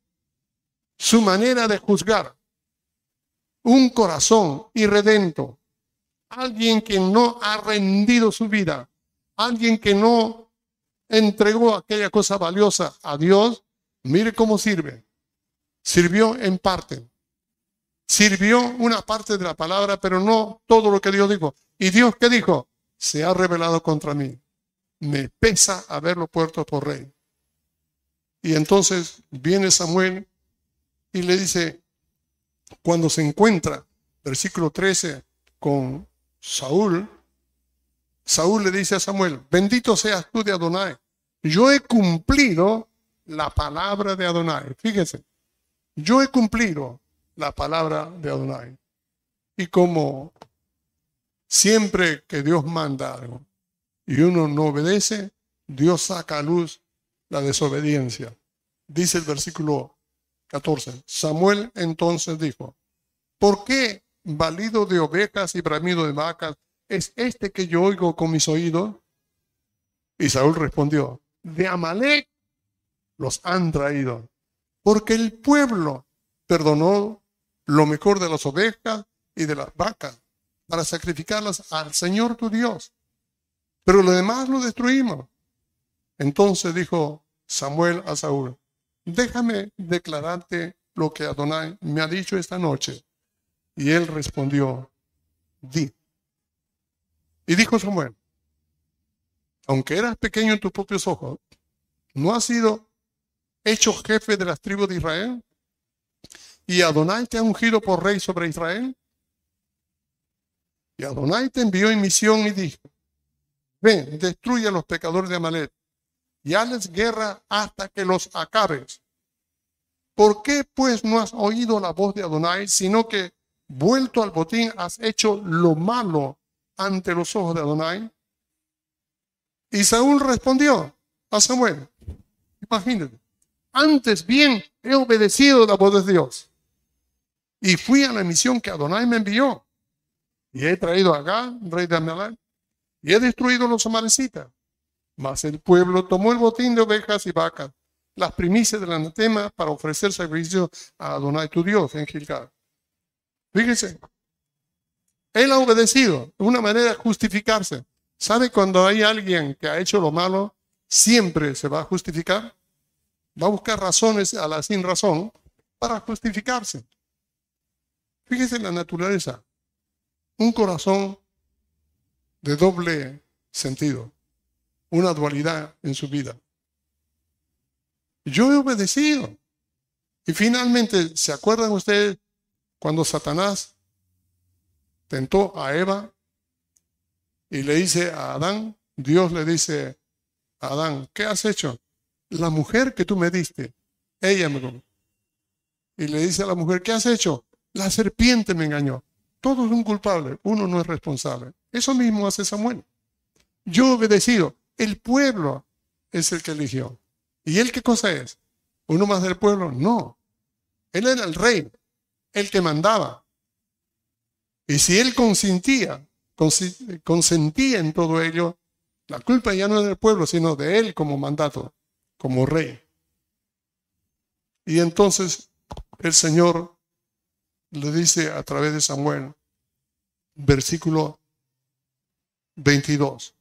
su manera de juzgar. Un corazón irredento, alguien que no ha rendido su vida, alguien que no entregó aquella cosa valiosa a Dios, mire cómo sirve. Sirvió en parte. Sirvió una parte de la palabra, pero no todo lo que Dios dijo. ¿Y Dios qué dijo? Se ha revelado contra mí. Me pesa haberlo puesto por rey. Y entonces viene Samuel y le dice, cuando se encuentra, versículo 13, con Saúl, Saúl le dice a Samuel, bendito seas tú de Adonai. Yo he cumplido la palabra de Adonai. Fíjese, yo he cumplido la palabra de Adonai. Y como siempre que Dios manda algo y uno no obedece, Dios saca a luz la desobediencia. Dice el versículo 14. Samuel entonces dijo, ¿por qué balido de ovejas y bramido de vacas es este que yo oigo con mis oídos? Y Saúl respondió, de Amalek los han traído, porque el pueblo perdonó lo mejor de las ovejas y de las vacas para sacrificarlas al Señor tu Dios. Pero lo demás lo destruimos. Entonces dijo Samuel a Saúl, déjame declararte lo que Adonai me ha dicho esta noche. Y él respondió, di. Y dijo Samuel, aunque eras pequeño en tus propios ojos, ¿no has sido hecho jefe de las tribus de Israel? ¿Y Adonai te ha ungido por rey sobre Israel? Y Adonai te envió en misión y dijo, ven, destruye a los pecadores de Amalek y hazles guerra hasta que los acabes. ¿Por qué pues no has oído la voz de Adonai, sino que vuelto al botín has hecho lo malo ante los ojos de Adonai? Y Saúl respondió a Samuel, imagínate, antes bien he obedecido la voz de Dios y fui a la misión que Adonai me envió. Y he traído a Agá, rey de Amalek, y he destruido los amalecitas. Mas el pueblo tomó el botín de ovejas y vacas, las primicias del anatema, para ofrecer sacrificio a Adonai tu Dios en Gilgal. Fíjese, él ha obedecido, de una manera de justificarse. ¿Sabe cuando hay alguien que ha hecho lo malo, siempre se va a justificar? Va a buscar razones a la sin razón para justificarse. Fíjese la naturaleza. Un corazón de doble sentido, una dualidad en su vida. Yo he obedecido. Y finalmente, ¿se acuerdan ustedes cuando Satanás tentó a Eva y le dice a Adán, Dios le dice a Adán, ¿qué has hecho? La mujer que tú me diste, ella me Y le dice a la mujer, ¿qué has hecho? La serpiente me engañó. Todos son culpables, uno no es responsable. Eso mismo hace Samuel. Yo he obedecido. El pueblo es el que eligió. ¿Y él qué cosa es? ¿Uno más del pueblo? No. Él era el rey, el que mandaba. Y si él consentía, consentía en todo ello, la culpa ya no es del pueblo, sino de él como mandato, como rey. Y entonces el Señor le dice a través de Samuel, versículo 22.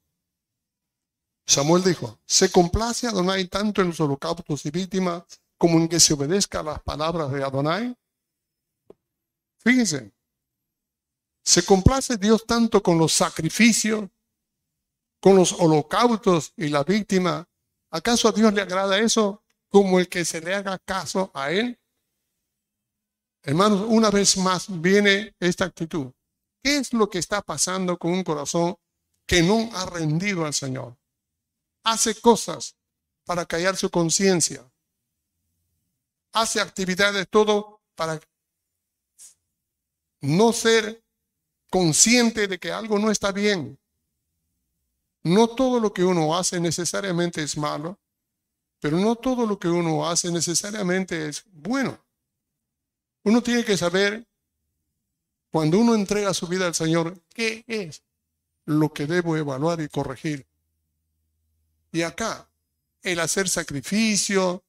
Samuel dijo, ¿se complace Adonai tanto en los holocaustos y víctimas como en que se obedezca a las palabras de Adonai? Fíjense, ¿se complace Dios tanto con los sacrificios, con los holocaustos y la víctima? ¿Acaso a Dios le agrada eso como el que se le haga caso a Él? Hermanos, una vez más viene esta actitud. ¿Qué es lo que está pasando con un corazón que no ha rendido al Señor? hace cosas para callar su conciencia. Hace actividades todo para no ser consciente de que algo no está bien. No todo lo que uno hace necesariamente es malo, pero no todo lo que uno hace necesariamente es bueno. Uno tiene que saber, cuando uno entrega su vida al Señor, qué es lo que debo evaluar y corregir. Y acá, el hacer sacrificio,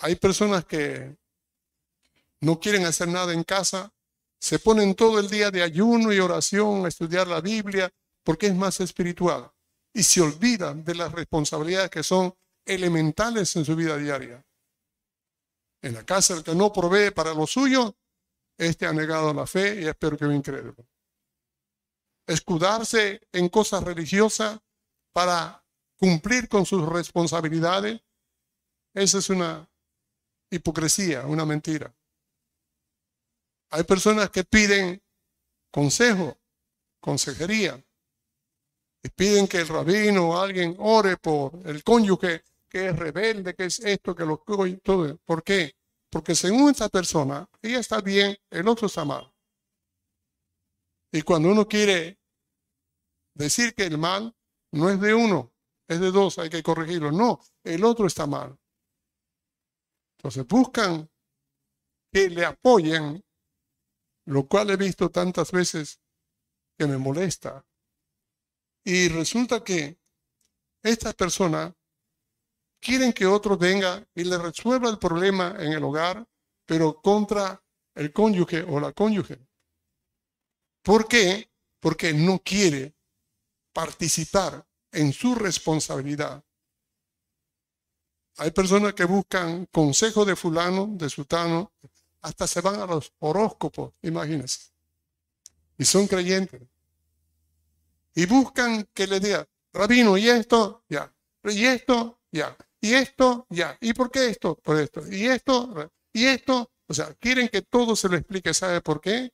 hay personas que no quieren hacer nada en casa, se ponen todo el día de ayuno y oración a estudiar la Biblia porque es más espiritual y se olvidan de las responsabilidades que son elementales en su vida diaria. En la casa el que no provee para lo suyo, este ha negado la fe y espero que un incrédulo. Escudarse en cosas religiosas para cumplir con sus responsabilidades, esa es una hipocresía, una mentira. Hay personas que piden consejo, consejería, y piden que el rabino o alguien ore por el cónyuge que es rebelde, que es esto, que lo todo. ¿Por qué? Porque según esta persona, ella está bien, el otro está mal. Y cuando uno quiere decir que el mal no es de uno, es de dos, hay que corregirlo. No, el otro está mal. Entonces buscan que le apoyen, lo cual he visto tantas veces que me molesta. Y resulta que estas personas quieren que otro venga y le resuelva el problema en el hogar, pero contra el cónyuge o la cónyuge. ¿Por qué? Porque no quiere participar en su responsabilidad. Hay personas que buscan consejo de fulano, de sutano, hasta se van a los horóscopos, imagínense. Y son creyentes. Y buscan que le diga, rabino, ¿y esto? Ya. ¿Y esto? Ya. ¿Y esto? Ya. ¿Y por qué esto? Por esto. ¿Y esto? ¿Y esto? O sea, quieren que todo se lo explique. ¿Sabe por qué?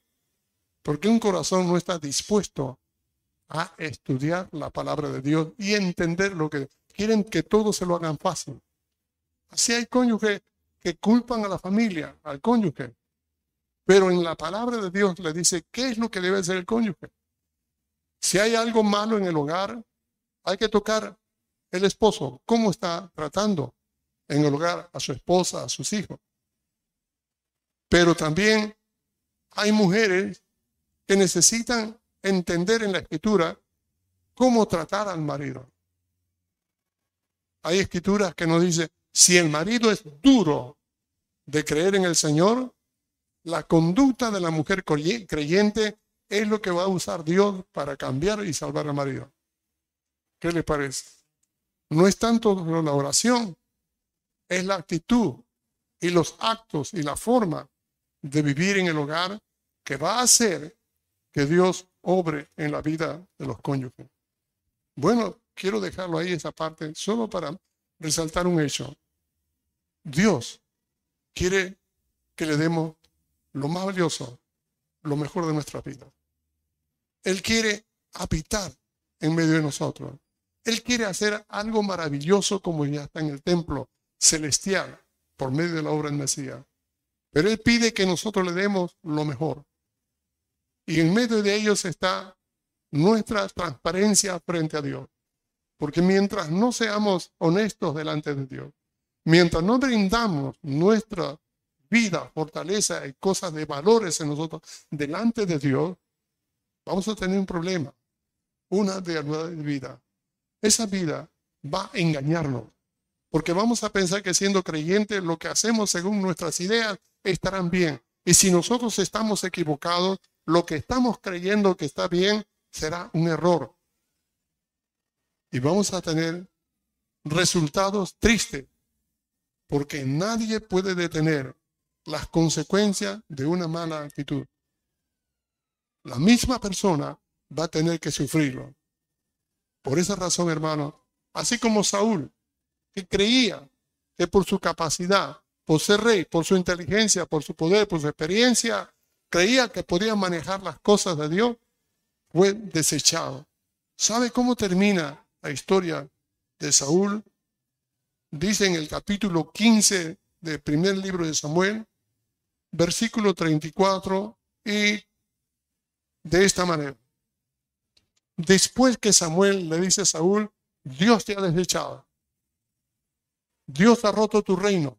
Porque un corazón no está dispuesto a estudiar la palabra de Dios y entender lo que quieren que todo se lo hagan fácil. Así hay cónyuges que culpan a la familia, al cónyuge. Pero en la palabra de Dios le dice qué es lo que debe ser el cónyuge. Si hay algo malo en el hogar, hay que tocar el esposo, cómo está tratando en el hogar a su esposa, a sus hijos. Pero también hay mujeres que necesitan entender en la escritura cómo tratar al marido. Hay escrituras que nos dicen, si el marido es duro de creer en el Señor, la conducta de la mujer creyente es lo que va a usar Dios para cambiar y salvar al marido. ¿Qué le parece? no es tanto la oración, es la actitud y los actos y la forma de vivir en el hogar que va a hacer que Dios obre en la vida de los cónyuges. Bueno, quiero dejarlo ahí esa parte solo para resaltar un hecho. Dios quiere que le demos lo más valioso, lo mejor de nuestra vida. Él quiere habitar en medio de nosotros. Él quiere hacer algo maravilloso como ya está en el templo celestial por medio de la obra del Mesías. Pero Él pide que nosotros le demos lo mejor. Y en medio de ellos está nuestra transparencia frente a Dios. Porque mientras no seamos honestos delante de Dios, mientras no brindamos nuestra vida, fortaleza y cosas de valores en nosotros delante de Dios, vamos a tener un problema, una de vida esa vida va a engañarnos. Porque vamos a pensar que siendo creyentes lo que hacemos según nuestras ideas estarán bien. Y si nosotros estamos equivocados, lo que estamos creyendo que está bien será un error. Y vamos a tener resultados tristes. Porque nadie puede detener las consecuencias de una mala actitud. La misma persona va a tener que sufrirlo. Por esa razón, hermano, así como Saúl, que creía que por su capacidad, por ser rey, por su inteligencia, por su poder, por su experiencia, creía que podía manejar las cosas de Dios, fue desechado. ¿Sabe cómo termina la historia de Saúl? Dice en el capítulo 15 del primer libro de Samuel, versículo 34, y de esta manera. después que Samuel le dice a Saúl, Dios te ha desechado. Dios ha roto tu reino.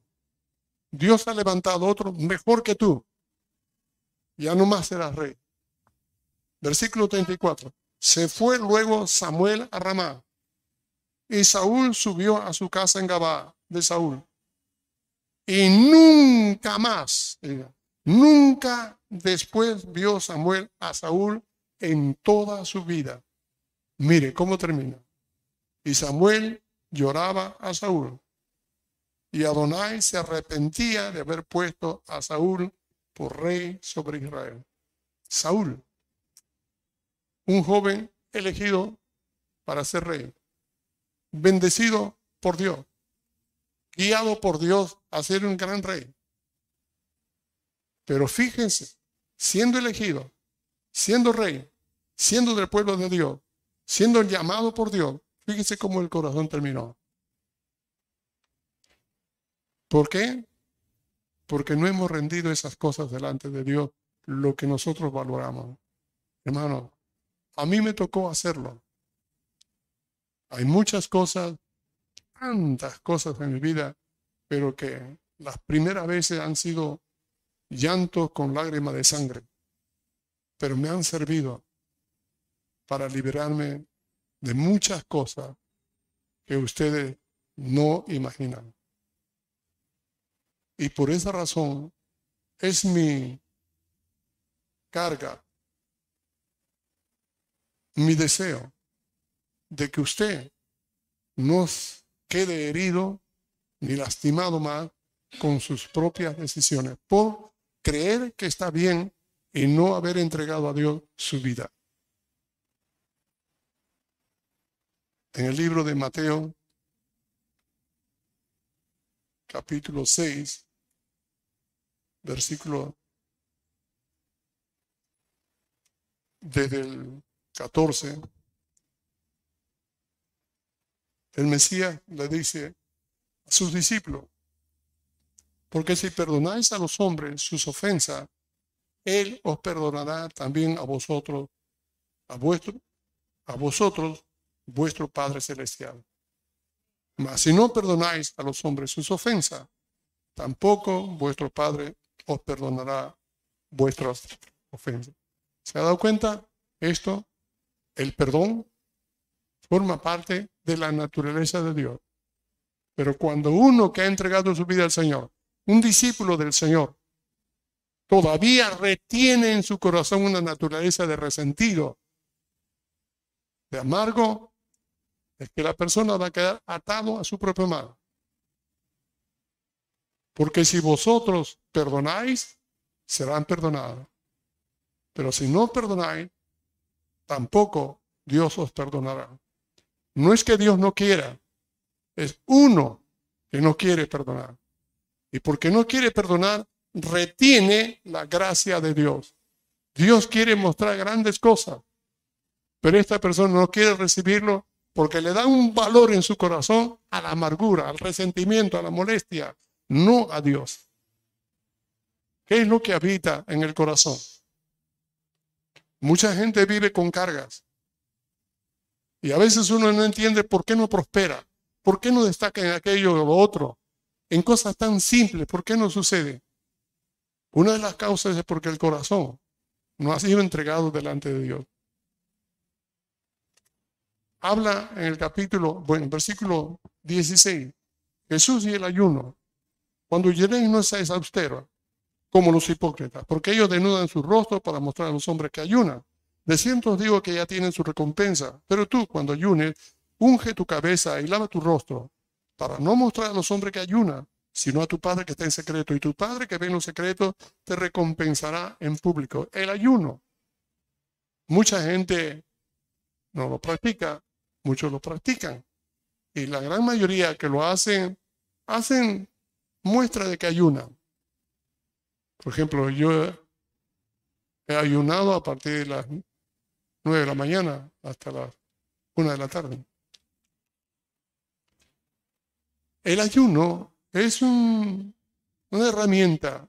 Dios ha levantado otro mejor que tú. Ya no más serás rey. Versículo 34. Se fue luego Samuel a Ramá. Y Saúl subió a su casa en Gabá de Saúl. Y nunca más, nunca después vio Samuel a Saúl en toda su vida. Mire cómo termina. Y Samuel lloraba a Saúl. Y Adonai se arrepentía de haber puesto a Saúl por rey sobre Israel. Saúl, un joven elegido para ser rey, bendecido por Dios, guiado por Dios a ser un gran rey. Pero fíjense, siendo elegido, siendo rey, siendo del pueblo de Dios, siendo llamado por Dios, fíjense cómo el corazón terminó. ¿Por qué? Porque no hemos rendido esas cosas delante de Dios, lo que nosotros valoramos. Hermano, a mí me tocó hacerlo. Hay muchas cosas, tantas cosas en mi vida, pero que las primeras veces han sido llantos con lágrimas de sangre, pero me han servido para liberarme de muchas cosas que ustedes no imaginan. Y por esa razón es mi carga, mi deseo de que usted no quede herido ni lastimado más con sus propias decisiones por creer que está bien y no haber entregado a Dios su vida. En el libro de Mateo, capítulo 6, versículo desde el 14, el Mesías le dice a sus discípulos, porque si perdonáis a los hombres sus ofensas, Él os perdonará también a vosotros, a vuestro, a vosotros, vuestro Padre Celestial. Mas si no perdonáis a los hombres sus ofensas, tampoco vuestro Padre os perdonará vuestras ofensas. ¿Se ha dado cuenta? Esto, el perdón, forma parte de la naturaleza de Dios. Pero cuando uno que ha entregado su vida al Señor, un discípulo del Señor, todavía retiene en su corazón una naturaleza de resentido, de amargo, es que la persona va a quedar atado a su propio mal. Porque si vosotros perdonáis, serán perdonados. Pero si no perdonáis, tampoco Dios os perdonará. No es que Dios no quiera, es uno que no quiere perdonar. Y porque no quiere perdonar, retiene la gracia de Dios. Dios quiere mostrar grandes cosas, pero esta persona no quiere recibirlo porque le da un valor en su corazón a la amargura, al resentimiento, a la molestia, no a Dios. ¿Qué es lo que habita en el corazón? Mucha gente vive con cargas. Y a veces uno no entiende por qué no prospera, por qué no destaca en aquello o lo otro, en cosas tan simples, ¿por qué no sucede? Una de las causas es porque el corazón no ha sido entregado delante de Dios. Habla en el capítulo, bueno, versículo 16, Jesús y el ayuno. Cuando llenéis no seáis austeros, como los hipócritas, porque ellos denudan su rostro para mostrar a los hombres que ayunan. De cierto os digo que ya tienen su recompensa, pero tú cuando ayunes, unge tu cabeza y lava tu rostro, para no mostrar a los hombres que ayunan, sino a tu Padre que está en secreto, y tu Padre que ve en los secretos te recompensará en público. El ayuno. Mucha gente no lo practica, muchos lo practican, y la gran mayoría que lo hacen, hacen muestra de que ayunan. Por ejemplo, yo he ayunado a partir de las nueve de la mañana hasta las una de la tarde. El ayuno es una herramienta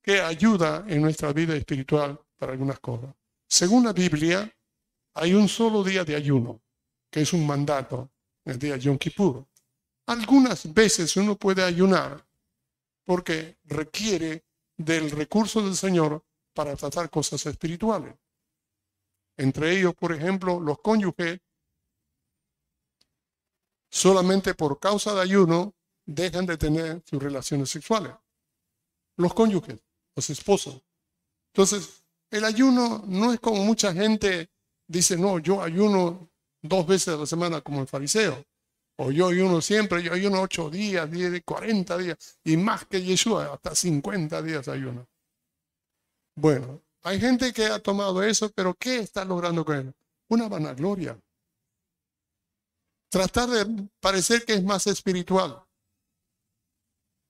que ayuda en nuestra vida espiritual para algunas cosas. Según la Biblia, hay un solo día de ayuno, que es un mandato, el día Yom Kippur. Algunas veces uno puede ayunar porque requiere del recurso del Señor para tratar cosas espirituales. Entre ellos, por ejemplo, los cónyuges solamente por causa de ayuno dejan de tener sus relaciones sexuales. Los cónyuges, los esposos. Entonces, el ayuno no es como mucha gente dice, no, yo ayuno dos veces a la semana como el fariseo. O yo ayuno siempre, yo ayuno ocho días, diez, cuarenta días, y más que Yeshua, hasta cincuenta días ayuno. Bueno, hay gente que ha tomado eso, pero ¿qué está logrando con él? Una vanagloria. Tratar de parecer que es más espiritual.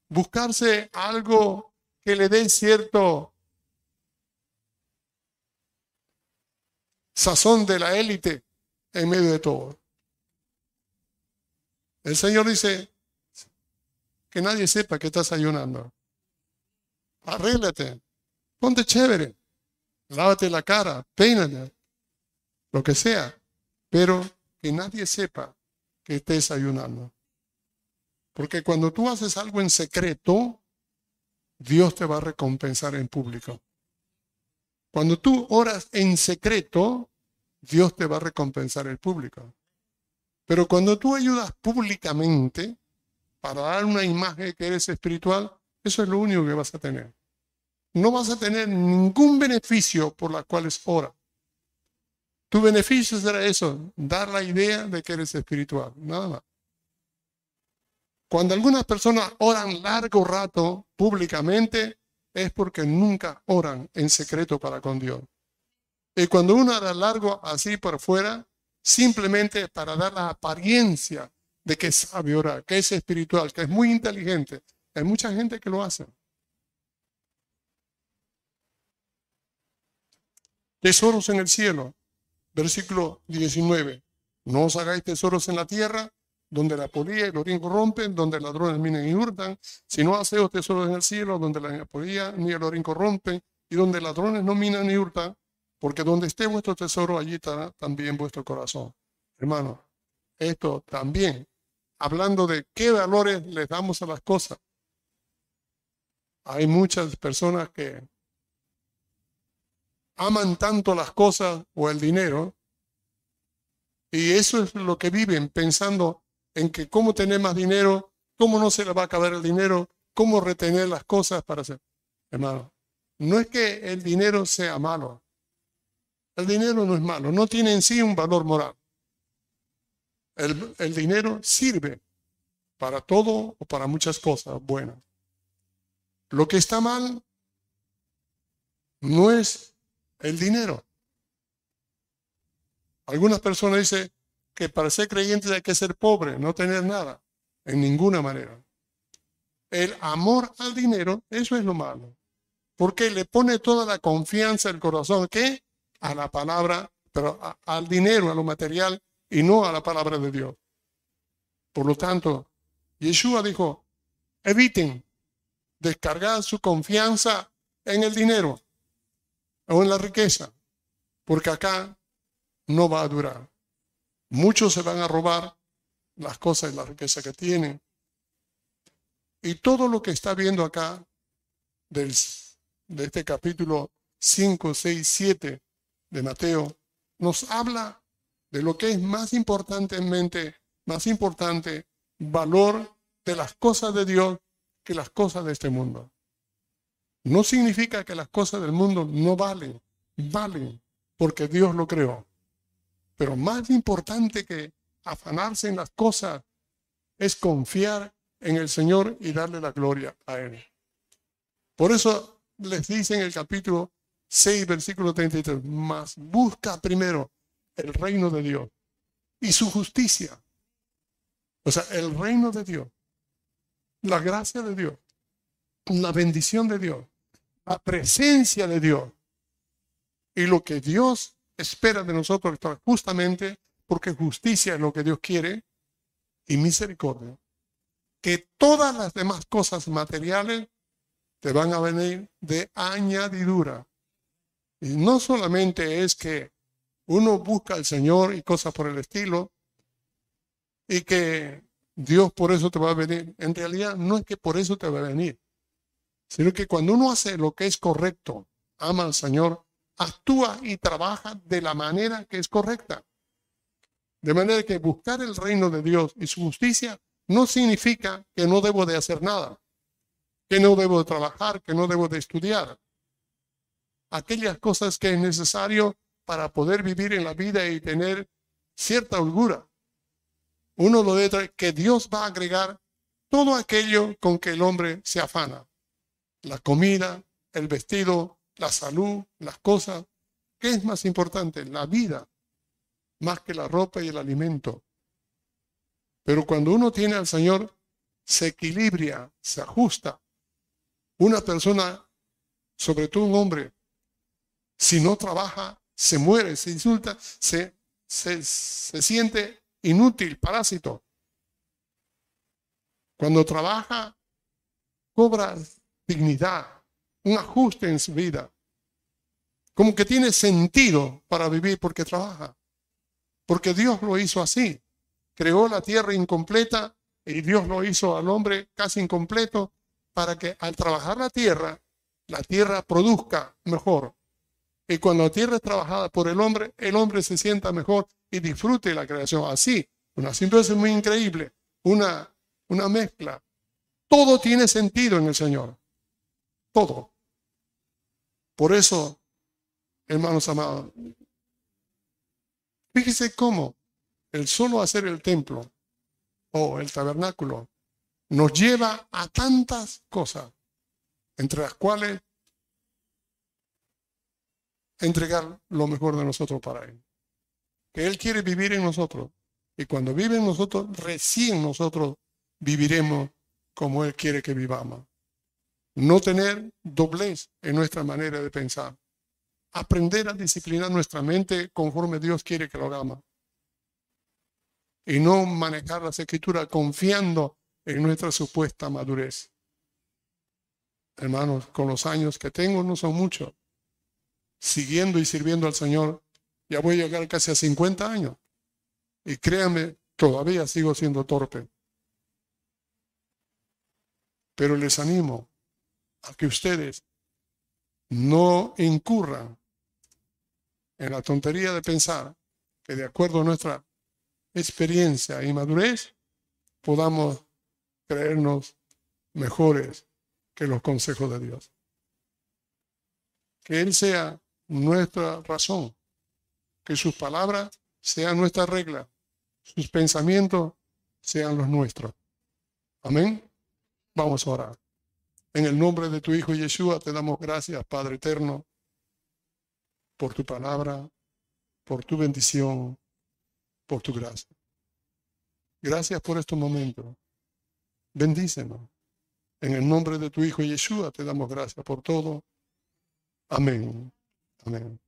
Buscarse algo que le dé cierto sazón de la élite en medio de todo. El Señor dice que nadie sepa que estás ayunando. Arréglate, ponte chévere, lávate la cara, peínate, lo que sea, pero que nadie sepa que estés ayunando. Porque cuando tú haces algo en secreto, Dios te va a recompensar en público. Cuando tú oras en secreto, Dios te va a recompensar en público. Pero cuando tú ayudas públicamente para dar una imagen que eres espiritual, eso es lo único que vas a tener. No vas a tener ningún beneficio por la cual es ora. Tu beneficio será eso, dar la idea de que eres espiritual, nada más. Cuando algunas personas oran largo rato públicamente, es porque nunca oran en secreto para con Dios. Y cuando uno ora largo así por fuera, simplemente para dar la apariencia de que sabe orar, que es espiritual, que es muy inteligente. Hay mucha gente que lo hace. Tesoros en el cielo, versículo 19. No os hagáis tesoros en la tierra, donde la polilla y el orín corrompen, donde ladrones minan y hurtan, sino haceos tesoros en el cielo, donde la polilla ni el orín corrompen, y donde ladrones no minan ni hurtan, porque donde esté vuestro tesoro, allí estará también vuestro corazón. Hermano, esto también, hablando de qué valores les damos a las cosas. Hay muchas personas que aman tanto las cosas o el dinero, y eso es lo que viven, pensando en que cómo tener más dinero, cómo no se le va a acabar el dinero, cómo retener las cosas para hacer. Hermano, no es que el dinero sea malo, el dinero no es malo, no tiene en sí un valor moral. El, dinero sirve para todo o para muchas cosas buenas. Lo que está mal no es el dinero. Algunas personas dicen que para ser creyente hay que ser pobre, no tener nada, en ninguna manera. El amor al dinero, eso es lo malo. Porque le pone toda la confianza el corazón. ¿Qué? a la palabra, pero al dinero, a lo material, y no a la palabra de Dios. Por lo tanto, Yeshua dijo, eviten descargar su confianza en el dinero en la riqueza, porque acá no va a durar. Muchos se van a robar las cosas y la riqueza que tienen. Y todo lo que está viendo acá del, de este capítulo 5, 6, 7 de Mateo nos habla de lo que es más importante en mente, más importante, valor de las cosas de Dios que las cosas de este mundo. No significa que las cosas del mundo no valen, valen, porque Dios lo creó. Pero más importante que afanarse en las cosas es confiar en el Señor y darle la gloria a Él. Por eso les dice en el capítulo 6, versículo 33, más busca primero el reino de Dios y su justicia. O sea, el reino de Dios, la gracia de Dios, la bendición de Dios, la presencia de Dios y lo que Dios espera de nosotros justamente porque justicia es lo que Dios quiere y misericordia. Que todas las demás cosas materiales te van a venir de añadidura y no solamente es que uno busca al Señor y cosas por el estilo, y que Dios por eso te va a venir. En realidad no es que por eso te va a venir, sino que cuando uno hace lo que es correcto, ama al Señor, actúa y trabaja de la manera que es correcta. De manera que buscar el reino de Dios y su justicia no significa que no debo de hacer nada, que no debo de trabajar, que no debo de estudiar. Aquellas cosas que es necesario para poder vivir en la vida y tener cierta holgura. Uno lo debe que Dios va a agregar todo aquello con que el hombre se afana. La comida, el vestido, la salud, las cosas. ¿Qué es más importante? La vida, más que la ropa y el alimento. Pero cuando uno tiene al Señor, se equilibra, se ajusta. Una persona, sobre todo un hombre, si no trabaja, se muere, se insulta, se, se, siente inútil, parásito. Cuando trabaja, cobra dignidad, un ajuste en su vida. Como que tiene sentido para vivir porque trabaja. Porque Dios lo hizo así. Creó la tierra incompleta y Dios lo hizo al hombre casi incompleto para que al trabajar la tierra, la tierra produzca mejor. Y cuando la tierra es trabajada por el hombre, el hombre se sienta mejor y disfrute la creación. Así, una simple muy increíble, una, una mezcla. Todo tiene sentido en el Señor. Todo. Por eso, hermanos amados, fíjese cómo el solo hacer el templo o el tabernáculo nos lleva a tantas cosas, entre las cuales entregar lo mejor de nosotros para Él. Que Él quiere vivir en nosotros. Y cuando vive en nosotros, recién nosotros viviremos como Él quiere que vivamos no tener doblez en nuestra manera de pensar, aprender a disciplinar nuestra mente conforme Dios quiere que lo hagamos y no manejar las escrituras confiando en nuestra supuesta madurez. Hermanos, con los años que tengo no son muchos, siguiendo y sirviendo al Señor, ya voy a llegar casi a 50 años. Y créanme, todavía sigo siendo torpe. Pero les animo a que ustedes no incurran en la tontería de pensar que de acuerdo a nuestra experiencia y madurez podamos creernos mejores que los consejos de Dios. Que Él sea nuestra razón, que sus palabras sean nuestra regla, sus pensamientos sean los nuestros. Amén. Vamos a orar. En el nombre de tu Hijo Yeshua te damos gracias, Padre eterno, por tu palabra, por tu bendición, por tu gracia. Gracias por estos momentos. Bendícenos. En el nombre de tu Hijo Yeshua te damos gracias por todo. Amén. Amén.